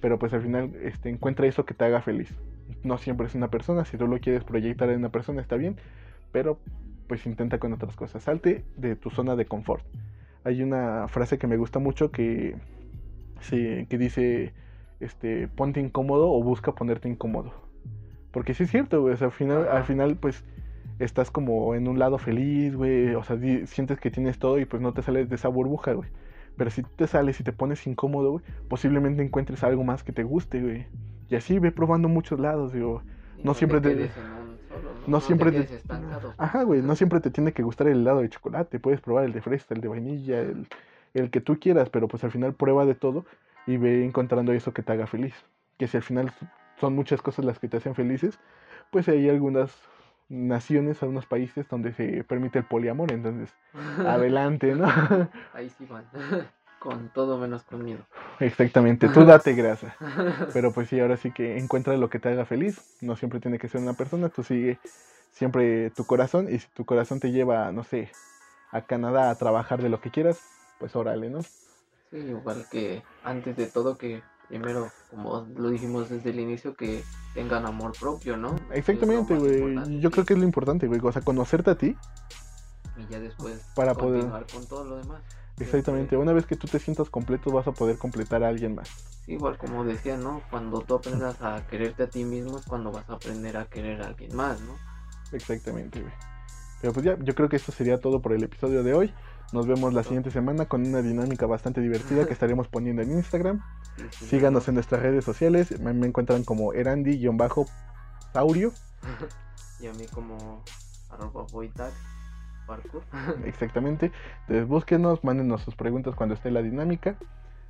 [SPEAKER 1] pero pues al final este, encuentra eso que te haga feliz. No siempre es una persona, si tú lo quieres proyectar en una persona está bien, pero pues intenta con otras cosas. Salte de tu zona de confort. Hay una frase que me gusta mucho que, sí, que dice, este, ponte incómodo o busca ponerte incómodo. Porque sí es cierto, güey, o sea, al final, al final pues estás como en un lado feliz, güey, o sea, sientes que tienes todo y pues no te sales de esa burbuja, güey. Pero si te sales y te pones incómodo, güey, posiblemente encuentres algo más que te guste, güey. Y así ve probando muchos lados, digo.
[SPEAKER 2] Y
[SPEAKER 1] no siempre te-
[SPEAKER 2] solo, ¿no?
[SPEAKER 1] No siempre
[SPEAKER 2] te
[SPEAKER 1] te... Ajá, güey, no siempre te tiene que gustar el helado de chocolate. Puedes probar el de fresa, el de vainilla, el, el que tú quieras, pero pues al final prueba de todo y ve encontrando eso que te haga feliz. Que si al final son muchas cosas las que te hacen felices, pues hay algunas naciones, algunos países donde se permite el poliamor, entonces adelante, ¿no?
[SPEAKER 2] Ahí sí van. con todo menos con miedo.
[SPEAKER 1] Exactamente, tú date grasa. Pero pues sí, ahora sí que encuentra lo que te haga feliz. No siempre tiene que ser una persona, tú sigue siempre tu corazón y si tu corazón te lleva, no sé, a Canadá a trabajar de lo que quieras, pues órale, ¿no?
[SPEAKER 2] Sí, igual que antes de todo que primero, como lo dijimos desde el inicio, que tengan amor propio, ¿no?
[SPEAKER 1] Exactamente, güey. Yo creo que es lo importante, güey. O sea, conocerte a ti,
[SPEAKER 2] Y ya después
[SPEAKER 1] Para poder-
[SPEAKER 2] continuar con todo lo demás.
[SPEAKER 1] exactamente. Una vez que tú te sientas completo, vas a poder completar a alguien más.
[SPEAKER 2] sí, igual como decía, ¿no? Cuando tú aprendas a quererte a ti mismo es cuando vas a aprender a querer a alguien más, ¿no?
[SPEAKER 1] Exactamente, güey. Pero pues ya, yo creo que esto sería todo por el episodio de hoy. Nos vemos la siguiente semana con una dinámica bastante divertida que estaremos poniendo en Instagram. Síganos
[SPEAKER 2] no,
[SPEAKER 1] en nuestras redes sociales. Me, me encuentran como Erandi-Saurio.
[SPEAKER 2] Y a mí como arroba parkour.
[SPEAKER 1] Exactamente. Entonces búsquenos, mándenos sus preguntas cuando esté la dinámica.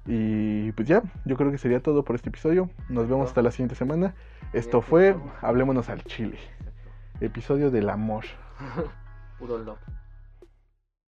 [SPEAKER 1] Y pues ya, yo creo que sería todo por este episodio. Nos vemos hasta la siguiente semana. Esto fue. Hablémonos al Chile. Episodio del amor.
[SPEAKER 2] Puro love.